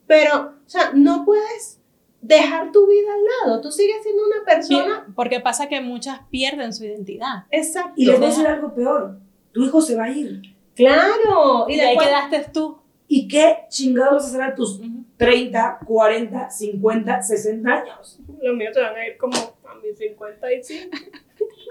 pero, o sea, no puedes dejar tu vida al lado. Tú sigues siendo una persona Porque pasa que muchas pierden su identidad. Exacto. Y les voy a decir algo peor. Tu hijo se va a ir. Claro. Y Y de ahí quedaste tú. ¿Y qué chingados vas a hacer a tus Ujú. 30, 40, 50, 60 años? los míos se van a ir como a mis 55.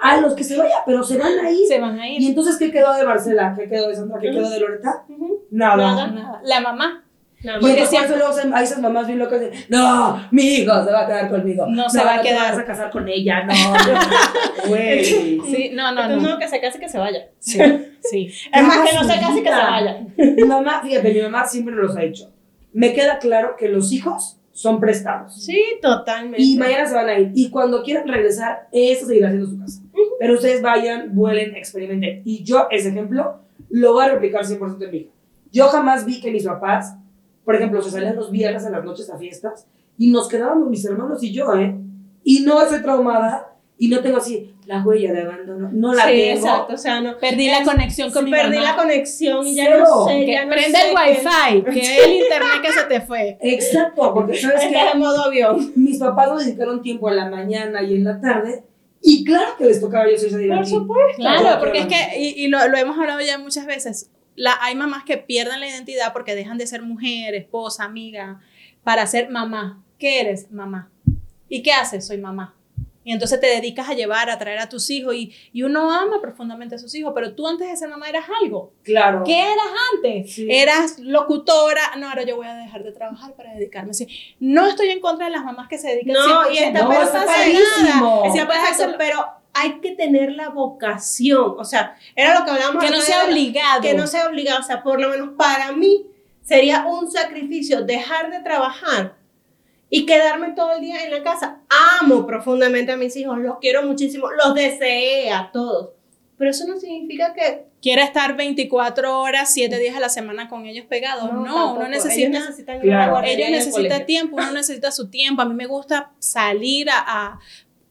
A los que se vaya, pero se van a ir. Se van a ¿Y ir. entonces qué quedó de Marcela? ¿Qué quedó de Sandra? ¿Qué quedó de Loreta? Nada. Nada. Nada. La mamá Nada Y luego se- hay esas mamás bien locas de, no, mi hijo se va a quedar conmigo. No se va a te quedar. vas a casar con ella, no. no. Güey. Sí, no, no, Entonces, no. no, que se case y que se vaya. Sí, sí. Es más, que no se case y que se vaya. Mi mamá, fíjate, mi mamá siempre nos los ha dicho. Me queda claro que los hijos son prestados. Sí, totalmente. Y mañana se van a ir. Y cuando quieran regresar, eso seguirá siendo su casa. Pero ustedes vayan, vuelen, experimenten. Y yo, ese ejemplo, lo voy a replicar 100% en mi hija. Yo jamás vi que mis papás, por ejemplo, se salían los viernes en las noches a fiestas y nos quedábamos mis hermanos y yo, ¿eh? Y no estoy traumada y no tengo así la huella de abandono. No la sí, tengo. exacto. O sea, no. Perdí la Es- conexión con sí, mi perdí mamá. la conexión y ya Cero. no sé. Que ya no prende sé el wifi, que es el internet que se te fue. Exacto, porque sabes Estás que en modo avión. mis papás nos dedicaron tiempo en la mañana y en la tarde y claro que les tocaba yo soy Por supuesto. Claro, porque es que, y, y lo, lo hemos hablado ya muchas veces, la, hay mamás que pierden la identidad porque dejan de ser mujer, esposa, amiga, para ser mamá. ¿Qué eres? Mamá. ¿Y qué haces? Soy mamá. Y entonces te dedicas a llevar, a traer a tus hijos y, y uno ama profundamente a sus hijos, pero tú antes de ser mamá eras algo. Claro. ¿Qué eras antes? Sí. Eras locutora. No, ahora yo voy a dejar de trabajar para dedicarme. Sí, no estoy en contra de las mamás que se dedican No, 100%. y está No, padrísimo. Está perfecto, pero hay que tener la vocación. O sea, era lo que hablábamos Que no sea obligado. Que no sea obligado. O sea, por lo menos para mí sería un sacrificio dejar de trabajar y quedarme todo el día en la casa. Amo profundamente a mis hijos, los quiero muchísimo, los deseé a todos. Pero eso no significa que quiere estar 24 horas, 7 días a la semana con ellos pegados. No, tampoco. uno Ellos necesita, necesitan Claro. ellos y al necesitan tiempo, uno necesita su tiempo. A mí me gusta salir a, a-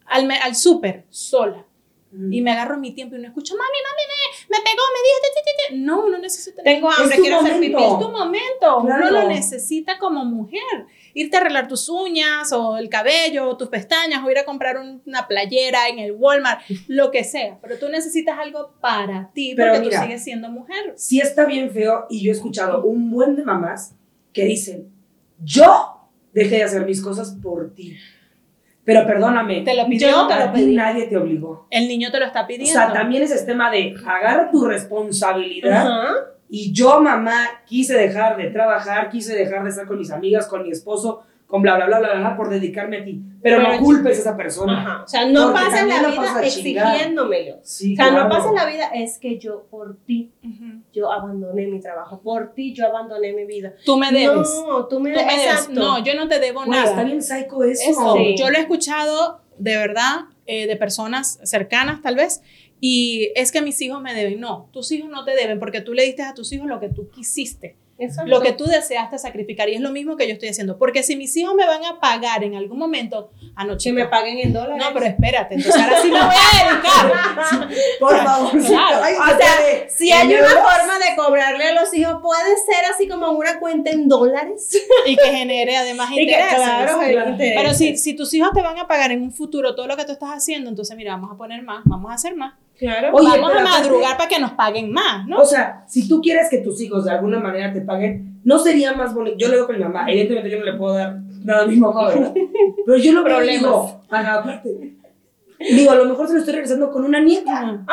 al, al súper sola Mm. y me agarro mi tiempo y no escucho, mami, mami, me, me pegó, me dijo, ti, ti, ti, ti". no, uno necesita Tengo hambre, quiero hacer pipí. momento. es tu momento, Claro. uno lo necesita como mujer. Irte a arreglar tus uñas o el cabello o tus pestañas o ir a comprar un- una playera en el Walmart, lo que sea. Pero tú necesitas algo para ti Pero porque mira, tú sigues siendo mujer. sí está bien feo y yo he escuchado un buen de mamás que dicen, yo dejé de hacer mis cosas por ti. Pero perdóname, Te lo pidió, yo te lo pedí. nadie te obligó. El niño te lo está O pidiendo. sea, también es ese tema de agarra tu responsabilidad y yo, mamá, quise dejar de trabajar, quise dejar de estar con mis amigas, con mi esposo, con bla, bla, bla, bla, bla, por dedicarme a ti. Pero, Pero no culpes a esa persona. Ajá. O sea, no pases la vida exigiéndomelo. Sí, O sea, claro. no pases la vida, es que yo por ti, Ujú. yo abandoné mi trabajo, por ti yo abandoné mi vida. Tú me debes. No, tú me Tú me debes. debes. Exacto. No, yo no te debo Güey, está nada. bien psycho eso. Eso, Sí. yo lo he escuchado de verdad eh, de personas cercanas tal vez y es que mis hijos me deben. No, tus hijos no te deben porque tú le diste a tus hijos lo que tú quisiste, Exacto. lo que tú deseaste sacrificar y es lo mismo que yo estoy haciendo. Porque si mis hijos me van a pagar en algún momento, anoche que me paguen en dólares. No, pero espérate, entonces ahora sí me voy a dedicar. Por favor, Claro. Ay, O se sea, si hay una forma de cobrarle a los hijos, puede ser así como una cuenta en dólares. y que genere además intereses. claro, claro. Pero si, si tus hijos te van a pagar en un futuro todo lo que tú estás haciendo, entonces mira, vamos a poner más, vamos a hacer más. Claro. Oye, Vamos a madrugar para que nos paguen más, ¿no? O sea, si tú quieres que tus hijos de alguna manera te paguen, no sería más bonito. Yo lo digo con mi mamá, evidentemente yo no le puedo dar nada a mi mamá, ¿verdad? Pero yo lo digo, ajá, aparte. Digo, a lo mejor se lo estoy regresando con una nieta,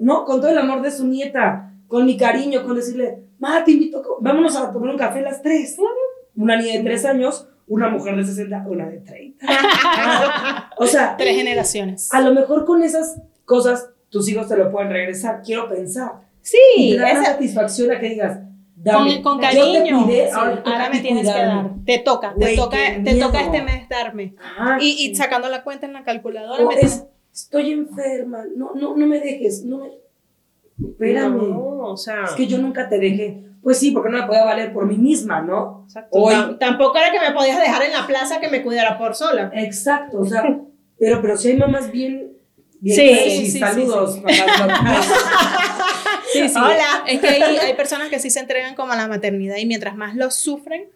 ¿no? Con todo el amor de su nieta, con mi cariño, con decirle, ma, te invito, vámonos a tomar un café a las tres. Una niña de tres años, una mujer de 60, una de 30. o sea, Tres generaciones. a lo mejor con esas cosas tus hijos te lo pueden regresar, quiero pensar. Y Sí, te da esa- satisfacción a que digas, dame, Con, con yo te cariño. cuidé, Sí, ahora, te ahora me ti tienes que cuidarme. dar. Te toca, te Güey, toca, te toca este mes darme. Ajá. Y, y sacando la cuenta en la calculadora, me es, estoy enferma, no, no, no me dejes, no me... Espérame, No, o sea. es que yo nunca te dejé. Pues sí, porque no me podía valer por mí misma, ¿no? Exacto. Hoy- Tam- Tampoco era que me podías dejar en la plaza que me cuidara por sola. Exacto, o sea, pero, pero si hay mamás bien... bien Sí, crazy, sí, sí, saludos. mamás. Sí, sí. Hola. Es que hay, hay personas que sí se entregan como a la maternidad y mientras más lo sufren,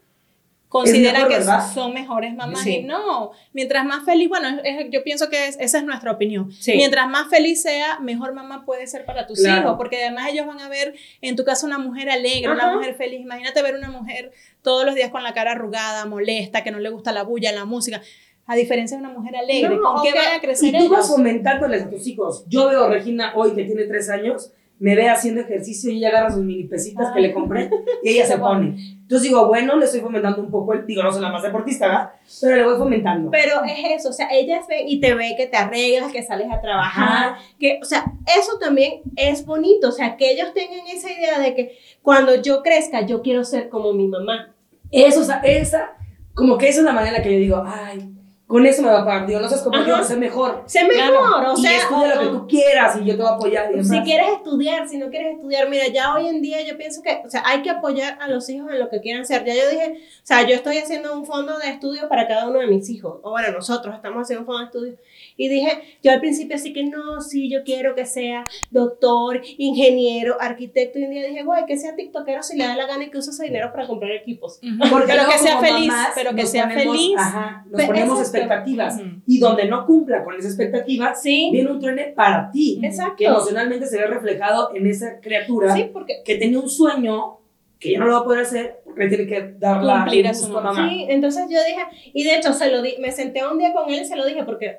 consideran mejor, que ¿verdad? son mejores mamás. Y no, mientras más feliz, bueno, es- yo pienso que es- esa es nuestra opinión. Mientras más feliz sea, mejor mamá puede ser para tus Claro. hijos, porque además ellos van a ver en tu casa una mujer alegre, una mujer feliz. Imagínate ver una mujer todos los días con la cara arrugada, molesta, que no le gusta la bulla, la música. A diferencia de una mujer alegre, No, ¿con qué ok. van a crecer Y tú vas ellos? fomentándoles a tus hijos. Yo veo a Regina hoy que tiene tres años, me ve haciendo ejercicio y ella agarra sus mini pesitas que le compré y ella se pone. Entonces digo, bueno, le estoy fomentando un poco, el, digo, no soy la más deportista, ¿verdad? Pero le voy fomentando. Pero es eso, o sea, ellas ven y te ve que te arreglas, que sales a trabajar, que, o sea, eso también es bonito, o sea, que ellos tengan esa idea de que cuando yo crezca, yo quiero ser como mi mamá. Eso, o sea, esa, como que esa es la manera en la que yo digo, ay, con eso me va a pagar. Digo, no seas como Ajá. yo, sé mejor. Sé mejor, o y sea, estudia lo que tú quieras y yo te voy a apoyar. y si quieres estudiar, si no quieres estudiar, mira, ya hoy en día yo pienso que, o sea, hay que apoyar a los hijos en lo que quieran ser. Ya yo dije, o sea, yo estoy haciendo un fondo de estudio para cada uno de mis hijos, o bueno, nosotros estamos haciendo un fondo de estudio. Y dije, yo al principio así que no, sí, yo quiero que sea doctor, ingeniero, arquitecto. Y un día dije, güey, que sea tiktokero si le da la gana y que use ese dinero para comprar equipos. Porque Pero que sea feliz, mamás pero que sea ponemos- feliz. Ajá, nos Pero ponemos expectativas. Ujú. Y donde no cumpla con esas expectativas, Sí, viene un truene para ti. Exacto. Que emocionalmente se ve reflejado en esa criatura sí, porque que tenía un sueño que ya no lo va a poder hacer porque le tiene que dar la a su mamá. Sí, entonces yo dije, y de hecho se lo di, me senté un día con él y se lo dije porque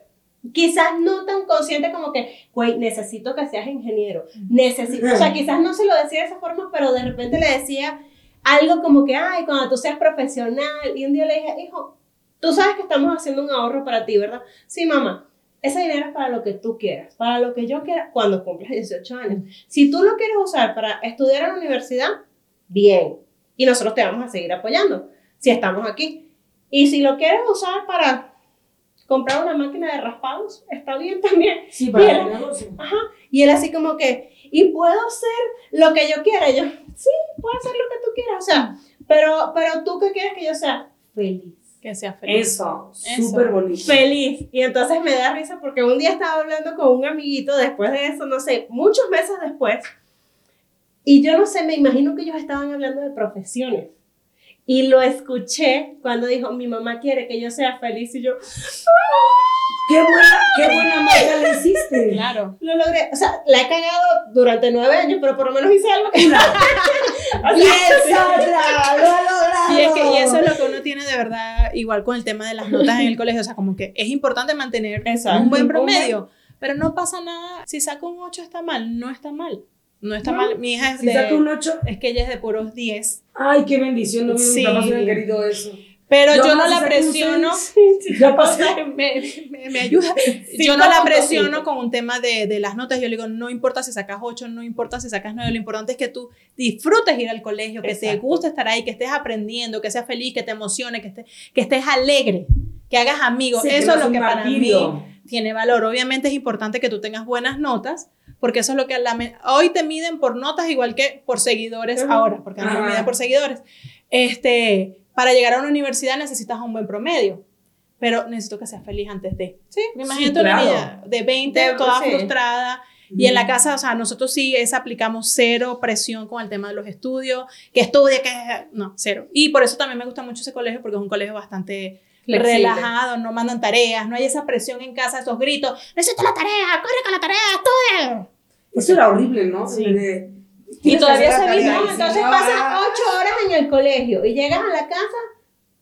quizás no tan consciente como que, güey, necesito que seas ingeniero, necesito, o sea, quizás no se lo decía de esa forma, pero de repente le decía algo como que, ay, cuando tú seas profesional, y un día le dije, hijo, tú sabes que estamos haciendo un ahorro para ti, ¿verdad? Sí, mamá. Ese dinero es para lo que tú quieras, para lo que yo quiera cuando cumplas 18 años. Si tú lo quieres usar para estudiar en la universidad, bien. Y nosotros te vamos a seguir apoyando si estamos aquí. Y si lo quieres usar para comprar una máquina de raspados, está bien también. Sí, para Bien. el negocio. Y él así como que, ¿y puedo hacer lo que yo quiera? Y yo, sí, puedo hacer lo que tú quieras. O sea, pero, pero tú qué quieres que yo sea? Feliz. Que sea feliz. Eso, Eso. súper bonito. Feliz. Y entonces me da risa porque un día estaba hablando con un amiguito después de eso, no sé, muchos meses después. Y yo no sé, me imagino que ellos estaban hablando de profesiones. Y lo escuché cuando dijo, mi mamá quiere que yo sea feliz. Y yo, Qué buena, qué buena magia le hiciste. Claro. lo logré. O sea, la he cagado durante nueve años, pero por lo menos hice algo que... O sea, Bien, lo logrado. Y, es que, y eso es lo que uno tiene de verdad, igual con el tema de las notas en el colegio, o sea, como que es importante mantener Exacto. un buen promedio, pero no pasa nada, si saca un 8 está mal, no está mal, no está No, mal, mi hija es Si saca un de, 8, es que ella es de puros 10, ay, qué bendición, no mis Sí. hubieran querido eso. pero yo, Yo no la presiono. Ya pasé. me, me, me ayuda, yo no la 5.5. presiono con un tema de, de las notas, yo le digo, no importa si sacas 8, no importa si sacas 9, lo importante es que tú disfrutes ir al colegio, que te guste estar ahí, que estés aprendiendo, que seas feliz, que te emocione, que estés, que estés alegre, que hagas amigos, Sí, eso es lo que para mí tiene valor. Obviamente es importante que tú tengas buenas notas, porque eso es lo que la hoy te miden por notas igual que por seguidores Ajá. ahora, porque nos miden por seguidores. Este, para llegar a una universidad necesitas un buen promedio, pero necesito que seas feliz antes de. Sí, me Sí, imagino una claro. niña de 20, De- toda sí. frustrada. Y en la casa, o sea, nosotros sí es, aplicamos cero presión con el tema de los estudios, que estudie, que... No, cero. Y por eso también me gusta mucho ese colegio, porque es un colegio bastante Flexible. relajado, no mandan tareas, no hay esa presión en casa, esos gritos, necesito la tarea, corre con la tarea, estudia. Eso era horrible, ¿no? Sí. De- Y todavía se vive, entonces no, pasas ocho horas en el colegio y llegas a la casa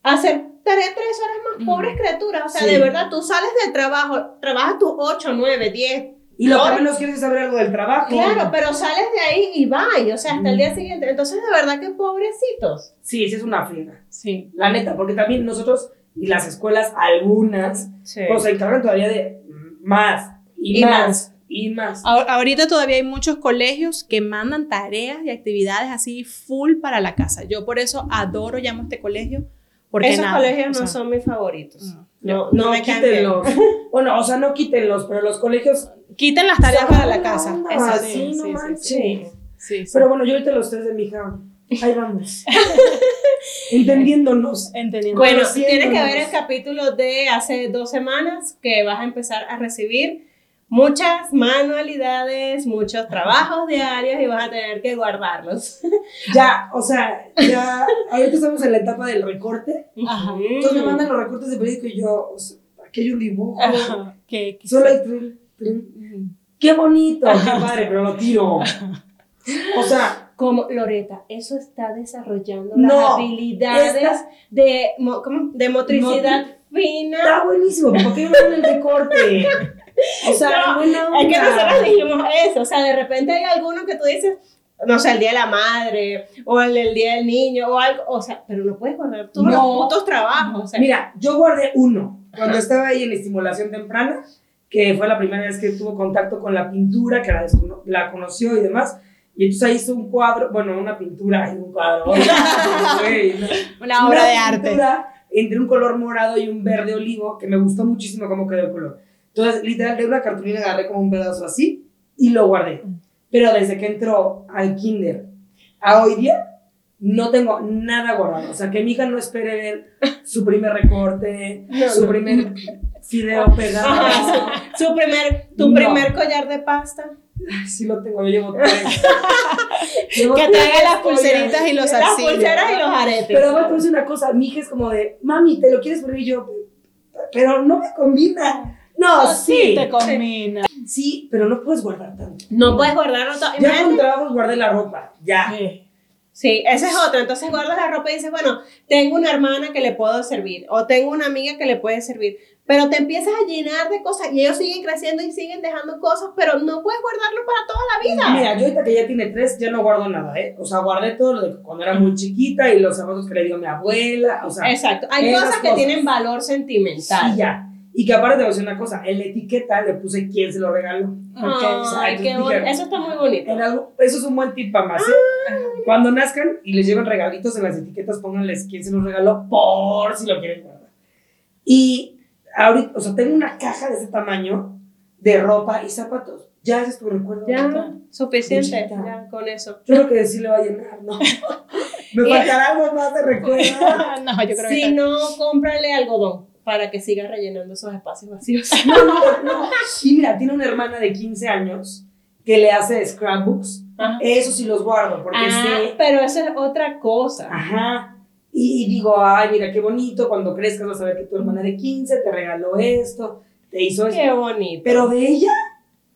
a hacer tarea tres horas más, pobres criaturas. O sea, Sí. de verdad, tú sales del trabajo, trabajas tus ocho, nueve, diez. Y lo que menos quieres es saber algo del trabajo. Claro, pero sales de ahí y bye, o sea, hasta el día siguiente. Entonces, de verdad que pobrecitos. Sí, sí es una friega. Sí. La neta, porque también nosotros y las escuelas, algunas, pues se encargan todavía de más y, Y más, más. y más. Ahor- Ahorita todavía hay muchos colegios que mandan tareas y actividades así full para la casa. Yo por eso adoro, llamo este colegio. Porque Esos nada, colegios o no sea, son mis favoritos. no. No, no, No, me quítenlos. Bueno, o sea, no quítenlos, pero los colegios. Quiten las tareas para la casa. onda, Eso sí, no manches. sí, sí, sí. Pero bueno, yo ahorita los tres de mi hija, ahí vamos. Entendiéndonos. Entendiendo. Bueno, tienes que ver el capítulo de hace dos semanas que vas a empezar a recibir muchas manualidades, muchos trabajos diarios y vas a tener que guardarlos. Ya, o sea, ya, ahorita estamos en la etapa del recorte. Ajá. Entonces me mandan los recortes de periódico y yo, o sea, aquí hay un dibujo. Ajá. Que- que- Solo hay tril, tril. Qué bonito, qué padre, pero lo tiro. O sea, Como Loreta, eso está desarrollando No, las habilidades esta- de, mo- ¿cómo? de motricidad fina. está buenísimo, ¿por qué me mandan el recorte? O sea, No, buena Es que nosotros dijimos eso, o sea, de repente hay alguno que tú dices, no sé, el día de la madre, o el, el día del niño, o algo, o sea, pero no puedes guardar todos No. los putos trabajos, o sea, Mira, yo guardé uno cuando estaba ahí en estimulación temprana, que fue la primera vez que tuvo contacto con la pintura, que la, la conoció y demás. Y entonces hizo un cuadro, bueno, una pintura y un cuadro. Una obra de arte. entre un color morado y un verde olivo, que me gustó muchísimo cómo quedó el color. Entonces, literal, de una cartulina agarré como un pedazo así y lo guardé. Pero desde que entró al kinder a hoy día, no tengo nada guardado. O sea, que mi hija no espere ver su primer recorte, No, su no. primer fideo pegado. Su primer, tu No. primer collar de pasta. Sí lo tengo, yo llevo tres. Llevo Que traiga las pulseritas y los Las arcillos. pulseras y los aretes. Pero bueno, te voy a decir una cosa, mi hija es como de, mami, ¿te lo quieres poner? Y yo, pero no me combina. No, sí. te combina. Sí, pero no puedes guardar tanto. no puedes guardarlo todo. Ya Imagínate- con trabajos guardé la ropa, ya. Sí, ese es otro. Entonces guardas la ropa y dices, bueno, tengo una hermana que le puedo servir o tengo una amiga que le puede servir. Pero te empiezas a llenar de cosas y ellos siguen creciendo y siguen dejando cosas, pero no puedes guardarlo para toda la vida. Mira, yo ahorita que ya tiene tres, ya no guardo nada, ¿eh? O sea, guardé todo lo de cuando era muy chiquita y los zapatos que le dio mi abuela, o sea, Exacto. Hay esas cosas que cosas. tienen valor sentimental. sí, ya. Y que aparte te voy a decir una cosa, en la etiqueta le puse quién se lo regaló. Ay, qué dije, Eso está muy bonito. Algo- eso es un buen tip para más, ¿eh? Cuando nazcan y les llevan regalitos en las etiquetas, pónganles quién se los regaló por si lo quieren guardar. Y ahorita, o sea, tengo una caja de ese tamaño de ropa y zapatos. Ya ese es tu recuerdo. Ya, suficiente, ya, con eso. Yo creo que sí le va a llenar, ¿no? Me faltará algo más de recuerdo. no, yo creo Si que no, cómprale algodón para que siga rellenando esos espacios vacíos. No, no, no. Y mira, tiene una hermana de 15 años que le hace scrapbooks. Ajá. Eso sí los guardo, porque Ah, sé pero eso es otra cosa. Ajá. Y, y digo, ay, mira qué bonito, cuando crezcas vas a ver que tu hermana de 15 te regaló esto, te hizo esto. Qué bonito. Pero de ella,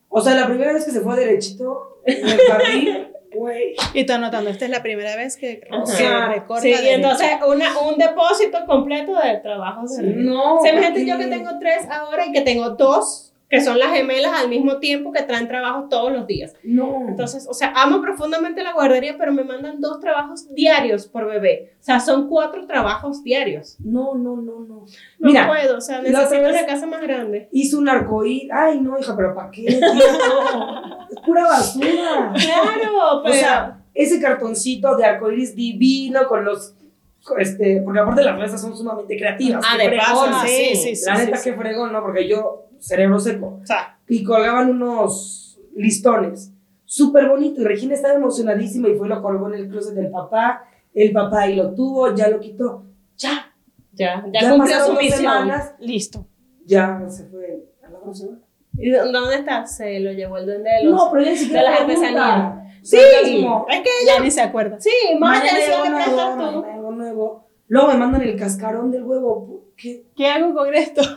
o sea, la primera vez que se fue derechito en el jardín, güey. Y tú anotando, esta es la primera vez que, Ajá. que recorta Sí, entonces una, un depósito completo de trabajos de No. O sea, imagínate ¿por yo que tengo tres ahora y que tengo dos que son las gemelas al mismo tiempo que traen trabajos todos los días. No. Entonces, o sea, amo profundamente la guardería, pero me mandan dos trabajos diarios por bebé. O sea, son cuatro trabajos diarios. no, no, no, no. No Mira, puedo, o sea, necesito una casa más grande. hizo un arcoíris. Ay, no, hija, pero ¿para qué? No. Es pura basura. Claro, pero O sea, ese cartoncito de arcoíris divino con los. Este, porque aparte las mesas son sumamente creativas. Ah, de paso, sí, sí, sí, La sí, neta, sí. qué fregón, ¿no? Porque yo, cerebro seco. Y colgaban unos listones. Súper bonito. Y Regina estaba emocionadísima y fue y lo colgó en el closet del papá. El papá ahí lo tuvo, ya lo quitó. Ya. ya, ya, Ya cumplió su misión. semanas. Listo. Ya se fue a la basura. ¿Y dónde está? Se lo llevó el duende de los... No, pero ya siquiera de las artesanías. Sí, es como, es que Ya ni se acuerda. sí, más le uno prestas nuevo, nuevo. Luego me mandan el cascarón del huevo. ¿Qué? ¿Qué hago con esto?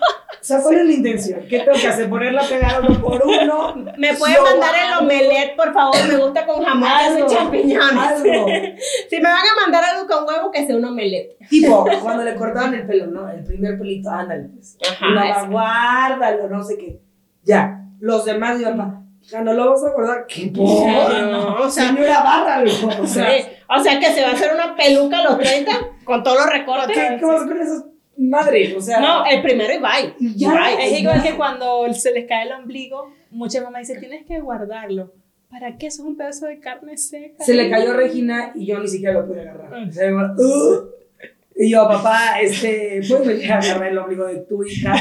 O sea, ¿cuál es la intención? ¿Qué tengo que hacer? ¿Ponerla pegada uno por uno? ¿Me puede Yo mandar el omelette, por favor? Me gusta con jamón Algo, y champiñones. algo. Si me van a mandar algo con huevo, que sea un omelette. Tipo, cuando le cortaban el pelo, ¿no? El primer pelito, ándale, pues. Ajá, guárdalo, no sé qué. Ya. Los demás, mi papá, ya no lo vas a guardar. ¿Qué por? No, o sea, Señora, bárralo. O sea, Sí, O sea que se va a hacer una peluca a los 30 con todos los recortes. ¿qué, ¿qué vas con esas madres? O sea, No, el primero y bye. ya. Bye. Es igual que cuando se les cae el ombligo, muchas mamás dicen, tienes que guardarlo. ¿Para qué? Eso es un pedazo de carne seca. Se le cayó a Regina y yo ni siquiera lo pude agarrar. Se me va, "Ugh". Y yo, papá, este, ¿puedes venir a agarrar el ombligo de tu hija?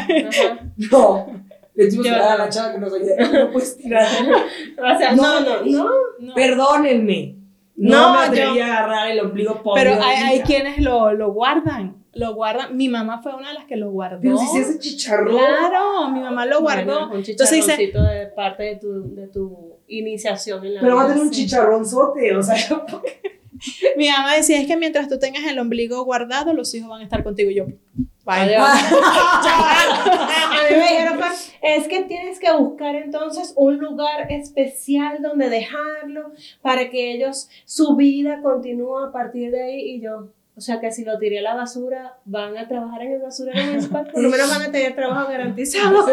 No. Le tuvimos que dar a la chava que nos ayude. No puedes tirar. O sea, no, no, no. No. Perdónenme. No, No, me atreví yo- a agarrar el ombligo por Pero hay, quienes lo, lo guardan. Lo guardan. Mi mamá fue una de las que lo guardó. Pero si se hace chicharrón. Claro, mi mamá lo guardó. Bueno, un Entonces dice, de parte de tu, de tu iniciación en la Pero va a tener un chicharronzote. O sea, mi mamá decía, es que mientras tú tengas el ombligo guardado, los hijos van a estar contigo. Y yo, bye. Adiós. A mí me dijeron, pues, es que tienes que buscar entonces un lugar especial donde dejarlo para que ellos, su vida continúe a partir de ahí. Y yo, o sea, que si lo tiré a la basura, van a trabajar en el basurero municipal. Por lo menos van a tener trabajo garantizado.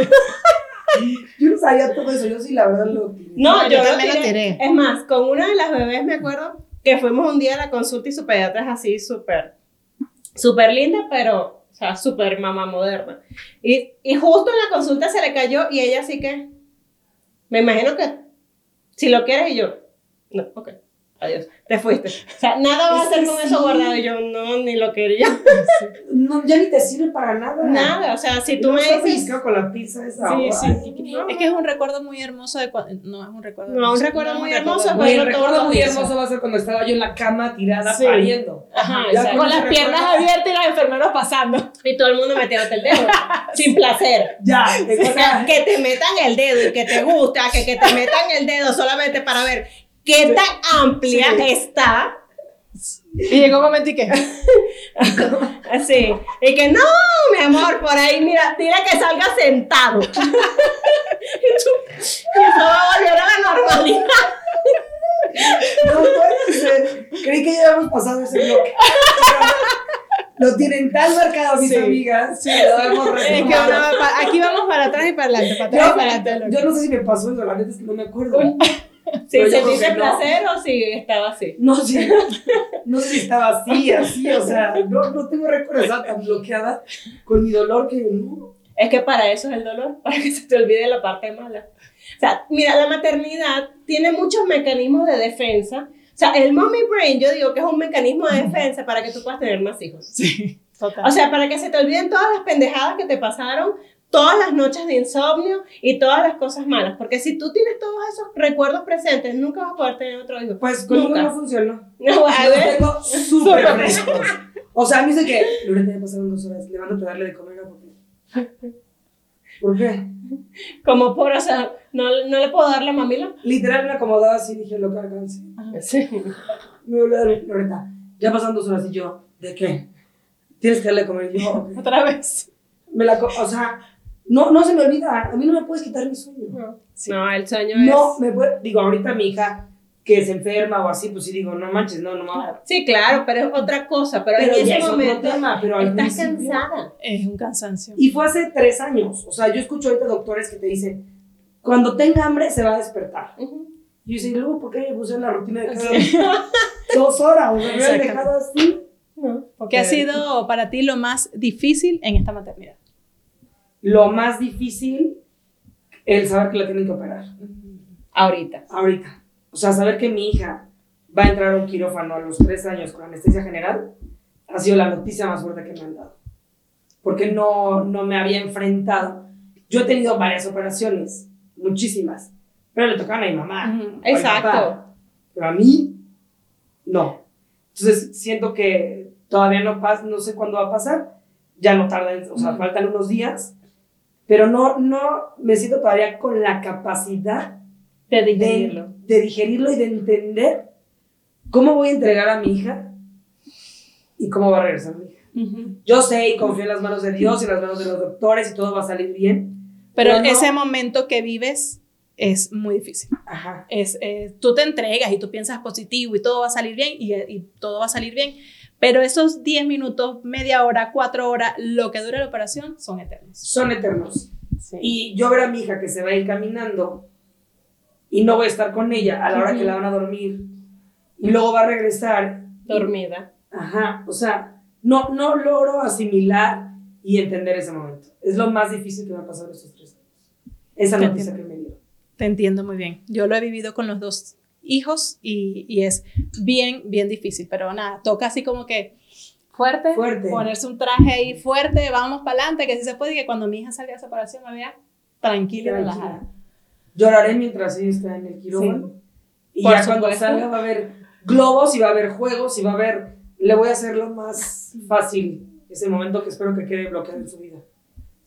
yo no sabía todo eso. Yo sí, la verdad, lo No, yo yo, también lo lo tiré. tiré. Es más, con una de las bebés me acuerdo que fuimos un día a la consulta y su pediatra es así súper, súper linda, pero, sea, súper mamá moderna. Y, y justo en la consulta se le cayó y ella así que, me imagino que, si lo quieres y yo, no, ok, adiós, te fuiste. O sea, nada va a que con eso sí. guardado y yo, no, ni lo quería. No, ya ni te sirve para nada. Nada, o sea, si tú no me dices... con la pizza esa. Sí, sí. Es que es un recuerdo muy hermoso de cuando... No, es un recuerdo No, un hermoso. recuerdo es un muy hermoso, Güey, el recuerdo muy hermoso va a ser cuando estaba yo en la cama tirada Sí. pariendo. Ajá, Ya. Con las piernas recuerdo- abiertas y los enfermeros pasando. Y todo el mundo metiéndote el dedo, sin placer. Ya, O sea, que te metan el dedo y que te gusta, que, que te metan el dedo solamente para ver qué tan amplia está. Y llegó un momento y que... Así. Y que no, mi amor, por ahí, mira, dile que salga sentado. y, eso va a volver a la normalidad. no puede ser. Creí que ya habíamos pasado ese bloque. Lo tienen tan marcado mis Sí. amigas. Sí, lo hemos Es que va aquí vamos para atrás y para adelante, para atrás y para adelante. Yo, yo no sé si me pasó eso, la neta es que no me acuerdo. Si creo sentiste que no. placer o si estaba así. No sé, no sé si estaba así, así, o sea, no, no tengo esa tan bloqueada con mi dolor que no. Es que para eso es el dolor, para que se te olvide la parte mala. O sea, mira, la maternidad tiene muchos mecanismos de defensa. O sea, el mommy brain, yo digo que es un mecanismo de defensa para que tú puedas tener más hijos. Sí, total. O sea, para que se te olviden todas las pendejadas que te pasaron, todas las noches de insomnio y todas las cosas malas. Porque si tú tienes todos esos recuerdos presentes, nunca vas a poder tener otro hijo. Pues conmigo Nunca. no funcionó. No, a Los ver, tengo súper frescos. O sea, a mí dice que, Loreta, ya pasaron dos horas, levántate a darle de comer a porque. ¿Por qué? como por, o sea, no, no le puedo dar la mamila. Literal me acomodaba así, dije, lo que alcance. Sí. Me volvió a dar, Loreta, ya pasaron dos horas y yo, ¿de qué? Tienes que darle de comer. Y yo, ok. Otra vez. me la, o sea, no, no se me olvida, a mí no me puedes quitar mi sueño. No, el sueño No, es... me puede, digo, ahorita mi hija que se enferma o así, pues sí digo, no manches, no, no mames. Sí, claro, pero es otra cosa. Pero, Pero en ese es otro momento tema, pero al estás cansada. Es un cansancio. Y fue hace tres años. O sea, yo escucho ahorita doctores que te dicen, cuando tenga hambre se va a despertar. Ujú. Y yo dice, ¿y luego por qué me puse en la rutina de cada dos horas? O sea, me dejado así. ¿Qué ha sido para ti lo más difícil en esta maternidad? Lo más difícil, el saber que la tienen que operar. Ahorita. Ahorita. O sea, saber que mi hija va a entrar a un quirófano a los tres años con anestesia general ha sido la noticia más fuerte que me han dado. Porque no, no me había enfrentado. Yo he tenido varias operaciones, muchísimas, pero le tocaban a mi mamá. Exacto. papá. Pero a mí, no. Entonces siento que todavía no pasa, no sé cuándo va a pasar. Ya no tarda, o sea, faltan unos días. Pero no, no me siento todavía con la capacidad De de, digerirlo. de digerirlo y de entender cómo voy a entregar a mi hija y cómo va a regresar mi hija. Yo sé y confío en las manos de Dios y en las manos de los doctores y todo va a salir bien. Pero Pero no- ese momento que vives es muy difícil. Ajá. Es, eh, tú te entregas y tú piensas positivo y todo va a salir bien y, y todo va a salir bien. Pero esos 10 minutos, media hora, 4 horas, lo que dura la operación son eternos. Son eternos. Sí. Y yo ver a mi hija que se va a ir caminando y no voy a estar con ella a la hora que la van a dormir y luego va a regresar. Dormida. Ajá, o sea, no, no logro asimilar y entender ese momento. Es lo más difícil que me ha pasado estos tres años. Esa Te noticia entiendo. que me dio. Te entiendo muy bien. Yo lo he vivido con los dos hijos y, y es bien, bien difícil. Pero nada, toca así como que fuerte, Fuerte. ponerse un traje ahí fuerte, vamos para adelante, que si se puede, y que cuando mi hija salga de separación me vea tranquila y relajada. Lloraré mientras ella está en el quirófano. Y Por ya cuando supuesto. salga va a haber globos y va a haber juegos y va a haber... Le voy a hacer lo más fácil ese momento que espero que quede bloqueado en su vida.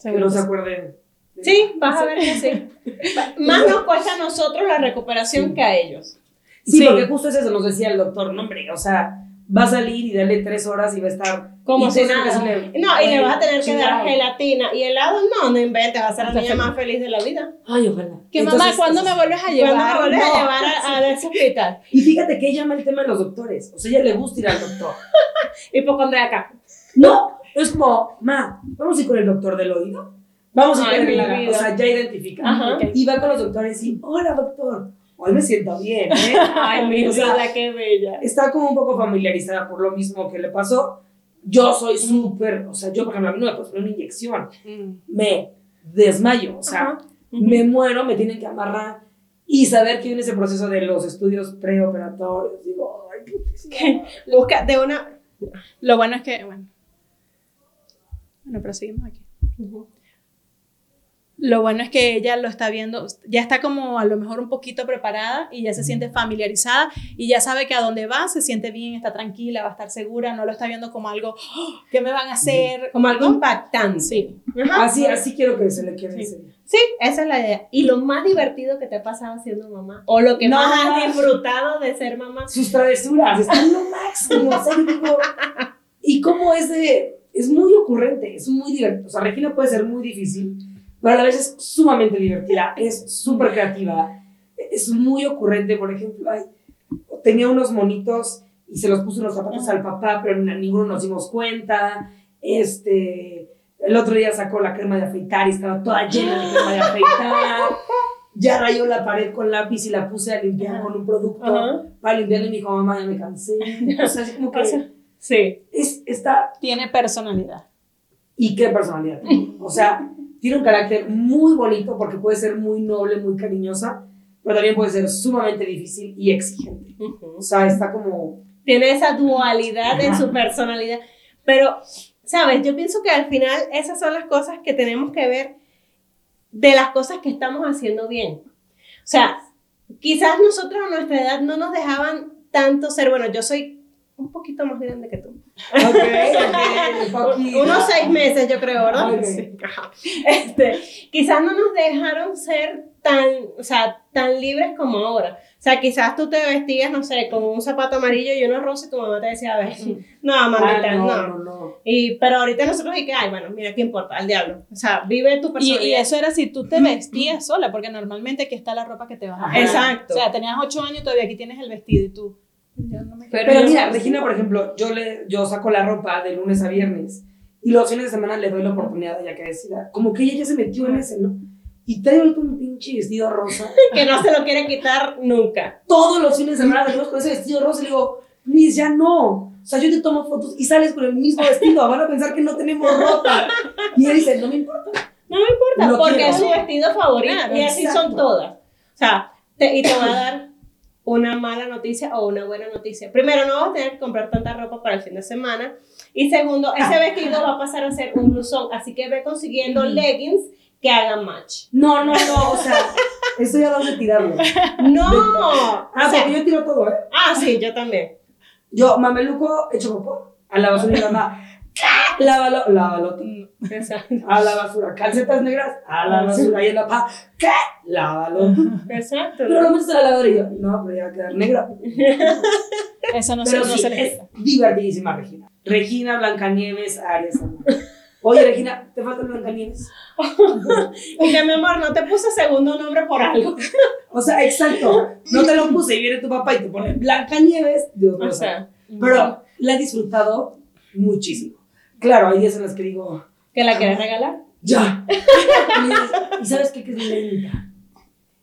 Que no se acuerden. de- Sí, vas a ver que sí. Más nos cuesta a nosotros la recuperación Sí. que a ellos. Sí, Sí. porque justo es eso, nos decía el doctor, no hombre, o sea, va a salir y darle tres horas y va a estar... Como si nada. le- No, y le vas a tener que dar gelatina. Y helado, no, no inventes, va a ser la niña feliz. más feliz de la vida. Ay, ojalá. Que mamá, Entonces, ¿cuándo eso- me vuelves a ¿Cuándo llevar? me vuelves No. a llevar a, a ese hospital? Y fíjate que ella ama el tema de los doctores, o sea, ella le gusta ir al doctor. Hipocondriaca. No, es como, ma, vamos a ir con el doctor del oído. Vamos a ir con vida. O sea, ya identifica. Y va con los doctores y, hola doctor, hoy me siento bien, ¿eh? Ay, mi O sea, vida, qué bella. está como un poco familiarizada por lo mismo que le pasó. Yo soy súper, o sea, yo por ejemplo, a mí no me puedes poner una inyección, Mm. me desmayo, o sea, Ajá. me muero, me tienen que amarrar y saber que viene ese proceso de los estudios preoperatorios. Digo, ay, putísima. Busca de una. Lo bueno es que, bueno. Bueno, pero seguimos aquí. Lo bueno es que ella lo está viendo, ya está como a lo mejor un poquito preparada y ya se siente familiarizada y ya sabe que a dónde va, se siente bien, está tranquila, va a estar segura, no lo está viendo como algo, "Oh, ¿qué me van a hacer? Como algo impactante. Sí. Ajá. Así, así quiero que se le quede Sí. Sí, esa es la idea. Y lo más divertido que te ha pasado siendo mamá. O lo que No. más has disfrutado de ser mamá. Sus travesuras están lo máximo. Y cómo es de. Es muy ocurrente, es muy divertido. O sea, Regina puede ser muy difícil, pero a la vez es sumamente divertida, es súper creativa, es muy ocurrente. Por ejemplo, ay, tenía unos monitos y se los puso en los zapatos al papá, pero ninguno nos dimos cuenta. Este, el otro día sacó la crema de afeitar y estaba toda llena de crema de afeitar. Ya rayó la pared con lápiz y la puse a limpiar con un producto para limpiarle y me dijo, mamá, ya me cansé. O sea, así como que Sí. es, está... Tiene personalidad. ¿Y qué personalidad? tiene? O sea, tiene un carácter muy bonito porque puede ser muy noble, muy cariñosa, pero también puede ser sumamente difícil y exigente. O sea, está como... Tiene esa dualidad en Ajá. su personalidad. Pero, ¿sabes? Yo pienso que al final esas son las cosas que tenemos que ver de las cosas que estamos haciendo bien. O sea, quizás nosotros a nuestra edad no nos dejaban tanto ser, bueno, yo soy un poquito más grande que tú. Ok, ok, poquito. Unos seis meses, yo creo, ¿verdad? Ok. Sí. Este, quizás no nos dejaron ser tan, o sea, tan libres como ahora. O sea, quizás tú te vestías, no sé, con un zapato amarillo y uno rosa y tu mamá te decía, a ver, no, mamita, Ah, no. no, no, no. Y, pero ahorita nosotros y que, ay, bueno, mira, ¿qué importa? Al diablo. O sea, vive tu Y, personalidad. y eso era si tú te vestías sola, porque normalmente aquí está la ropa que te vas a poner. Exacto. O sea, tenías ocho años y todavía aquí tienes el vestido y tú. Ya no me Pero Pero mira, Regina, por ejemplo, yo, le, yo saco la ropa de lunes a viernes y los fines de semana le doy la oportunidad a ella que decida. Como que ella ya se metió en ese, ¿no? Y trae ahorita un pinche vestido rosa. que no se lo quiere quitar nunca. Todos los fines de semana salimos con ese vestido rosa y le digo, Liz, ya no. O sea, yo te tomo fotos y sales con el mismo vestido. Van a pensar que no tenemos ropa. Y ella dice, no me importa. No me importa, Lo porque quiero. es su vestido favorito Claro, y así exacto. son todas. O sea, te- y te voy a dar una mala noticia o una buena noticia. Primero, no vas a tener que comprar tanta ropa para el fin de semana. Y segundo, ese vestido va a pasar a ser un blusón, así que ve consiguiendo leggings que hagan match. No, no, no. O sea, esto ya vamos a tirarlo. No, Ah, o sea, porque yo tiro todo, ¿eh? ah, sí, yo también. Yo, mameluco, hecho popó, a la basura y mamá, ¿qué Lávalo, lávalo. Exacto. A la basura. Calcetas negras, a la basura. Y en la ¿qué? Lávalo. Exacto. Pero lo metes a la lavadora y yo, no, pero ya va a quedar negra. Eso no, se, no sí, se le es divertidísima Regina. Regina, Blancanieves, Arias. Oye, Regina, ¿te falta Blancanieves? Que mi amor, no te puse segundo nombre por algo. O sea, exacto. No te lo puse y viene tu papá y te pone Blancanieves. Dios mío. O sea, Pero la he disfrutado muchísimo. Claro, hay días en los que digo, ¿que la quieres regalar? ya. Y, y sabes qué? Que es lenta.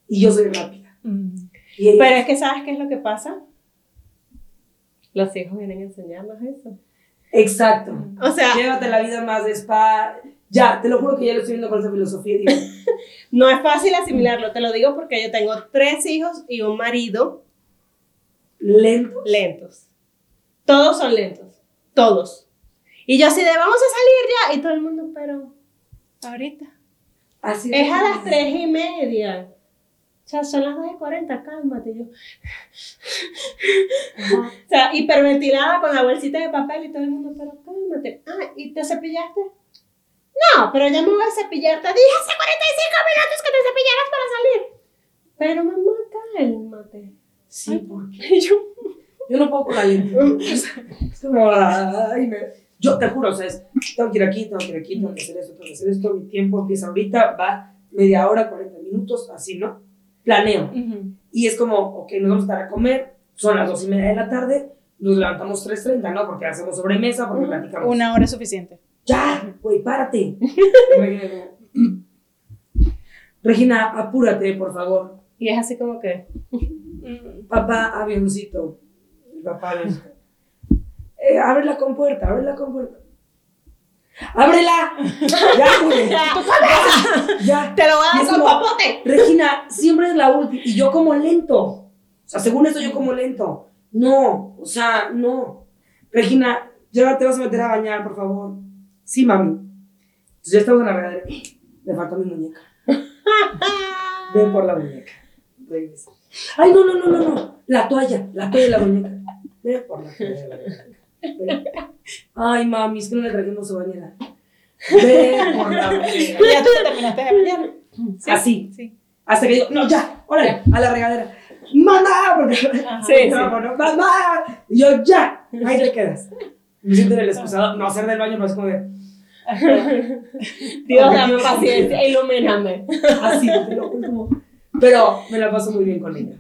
Y yo soy rápida. Mm. Y Pero es que ¿sabes qué es lo que pasa? Los hijos vienen a enseñarnos eso. Exacto. O sea, Llévate la vida más de spa. Ya, te lo juro que ya lo estoy viendo con esa filosofía. Digo, no es fácil asimilarlo, te lo digo porque yo tengo tres hijos y un marido lento. lentos. Todos son lentos. Todos. Y yo así de vamos a salir ya. Y todo el mundo, pero ahorita. Así Es a las tres y media. O sea, son las 2 y 40, cálmate. Yo. O sea, hiperventilada con la bolsita de papel y todo el mundo, pero cálmate. Ah, ¿y te cepillaste? No, pero ya me voy a cepillar. Te dije hace 45 minutos que te cepillaras para salir. Pero mamá, cálmate. Sí, porque yo, yo no puedo con la como, ay, me- Yo te juro, o sea, es, tengo que ir aquí, tengo que ir aquí, tengo que hacer esto, tengo que hacer esto. Mi tiempo empieza ahorita, va media hora, 40 minutos, así, ¿no? Planeo. Y es como, ok, nos vamos a estar a comer, son las dos y media de la tarde, nos levantamos 3.30, ¿no? Porque hacemos sobremesa, porque platicamos. Una hora es suficiente. Ya, güey, párate. Regina, apúrate, por favor. y es así como que. Papá, avioncito. Papá, avioncito. Eh, abre la compuerta, abre la compuerta. ¡Ábrela! ¡Ya, güey! ¡Ya! Te lo voy a dar con papote. Regina, siempre es la última. Y yo como lento. O sea, según esto yo como lento. No, o sea, no. Regina, ya te vas a meter a bañar, por favor. Sí, mami. Entonces ya estamos en la regadera. Me falta mi muñeca. Ven por la muñeca. Regresa. Ay, no, no, no, no, no. La toalla, la toalla de la muñeca. Ven por la toalla de la muñeca. Ay, mami, es que no le trajimos su bañera. Ven por la ya tú te terminaste de bañar. ¿Sí? Así. Sí. Hasta que digo, no, ya, órale, a la regadera. ¡Mamá! Porque, Ajá. Sí, sí. no, no, ¡Mamá! Y yo, ya, ahí te quedas. Me siento en el excusado, no hacer del baño, pero es como de, Dios, dame paciencia, ilumíname. así, te lo juro, Pero me la paso muy bien con ella.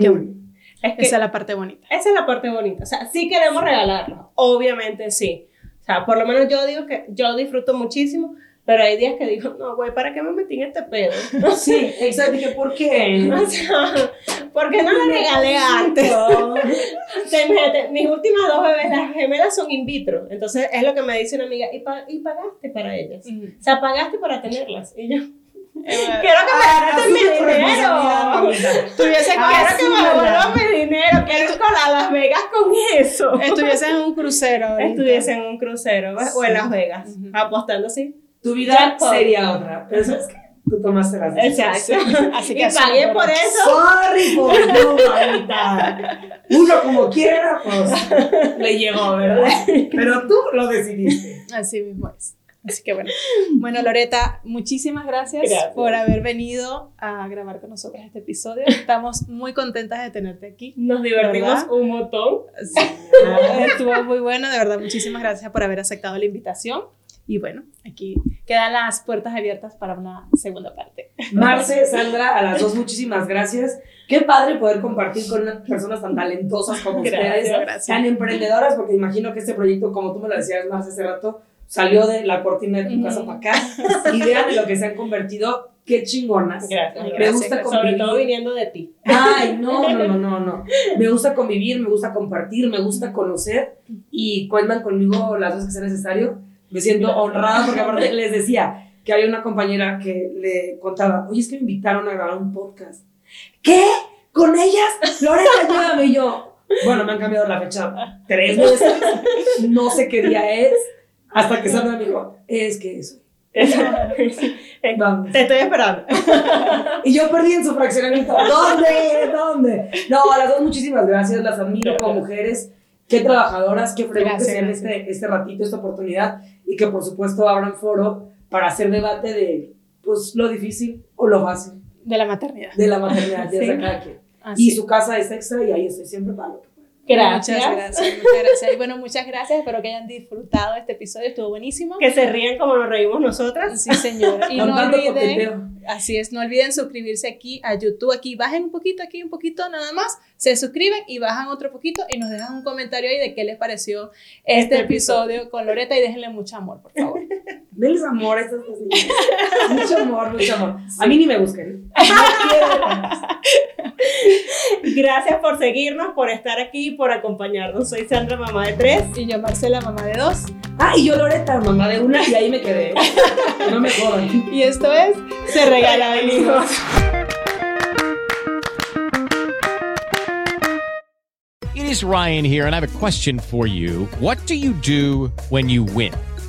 Qué bien. Es que Esa es la parte bonita. esa es la parte bonita. O sea, sí queremos regalarlo. Obviamente sí. O sea, por lo menos yo digo que yo disfruto muchísimo, pero hay días que digo, no, güey, ¿para qué me metí en este pedo? Sí, exacto, dije, ¿por qué? O sea, ¿por qué no la regalé antes? Imagínate, mis últimas dos bebés, las gemelas son in vitro. Entonces es lo que me dice una amiga, y, pa- y pagaste para ellas. O sea, pagaste para tenerlas. Y yo, quiero que me Ah, regreses mi dinero. Tuviese Quiero que me devuelvan mi dinero. Quiero ir para Las Vegas con eso. Estuviese en un crucero. ahorita. Estuviese en un crucero ¿ves? o en Las Vegas, Ujú. apostando así. Tu vida Jackpot. sería otra, pero ¿sabes qué? Tú tomaste las decisiones. Exacto. Así Y que pagué asume por eso. Sorry por you, mamita. Uno como quiera, pues le llegó, ¿verdad? Pero tú lo decidiste. Así mismo es. Así que bueno. Bueno, Loreta, muchísimas gracias, Gracias. por haber venido a grabar con nosotros este episodio. Estamos muy contentas de tenerte aquí. Nos divertimos un montón. Sí, estuvo muy bueno, de verdad. Muchísimas gracias por haber aceptado la invitación. Y bueno, aquí quedan las puertas abiertas para una segunda parte. Marce, Sandra, a las dos muchísimas gracias. Qué padre poder compartir con personas tan talentosas como Gracias, ustedes, gracias. tan emprendedoras, porque imagino que este proyecto, como tú me lo decías, Marce, hace rato, salió de la cortina de tu Ujú. casa para acá. Y vean en lo que se han convertido. Qué chingonas. Gracias. Me gracias. gusta Sobre convivir. todo viniendo de ti. Ay, no, no, no, no, no. Me gusta convivir, me gusta compartir, me gusta conocer y cuentan conmigo las veces que sea necesario. Me siento Gracias. honrada porque aparte les decía que había una compañera que le contaba, oye, es que me invitaron a grabar un podcast. ¿Qué? ¿Con ellas? Lorena, llévame y yo. Bueno, me han cambiado la fecha tres veces. No sé qué día es. Hasta que Sandra me dijo, es que eso. Vamos. Te estoy esperando. Y yo perdí en su fraccionamiento. ¿Dónde? ¿Dónde? No, a las dos muchísimas gracias. Las admiro como mujeres. qué trabajadoras, qué fregón que Gracias, se den gracias. este, este ratito, esta oportunidad y que por supuesto abran foro para hacer debate de pues lo difícil o lo fácil De la maternidad. de la maternidad de Sí. cada quien. Así. Y su casa es extra y ahí estoy siempre para lo que. Gracias. Muchas gracias, muchas gracias. Y bueno, muchas gracias. Espero que hayan disfrutado este episodio. Estuvo buenísimo. Que se rían como nos reímos nosotras. Sí, señor. Y no olviden, así es, no olviden suscribirse aquí a YouTube. Aquí bajen un poquito, aquí un poquito nada más. Se suscriben y bajan otro poquito y nos dejan un comentario ahí de qué les pareció este, Este episodio con Loreta y déjenle mucho amor, por favor. Denles amor a estas dos niñas. Mucho amor, mucho amor. A mí ni me busquen. Gracias por seguirnos, por estar aquí y por acompañarnos. Soy Sandra, mamá de tres. Y yo, Marcela, mamá de dos. Ah, y yo Loreta, mamá de una, y ahí me quedé. No me jodan. Y esto es Se regalan hijos. It is Ryan here, and I have a question for you. What do you do when you win?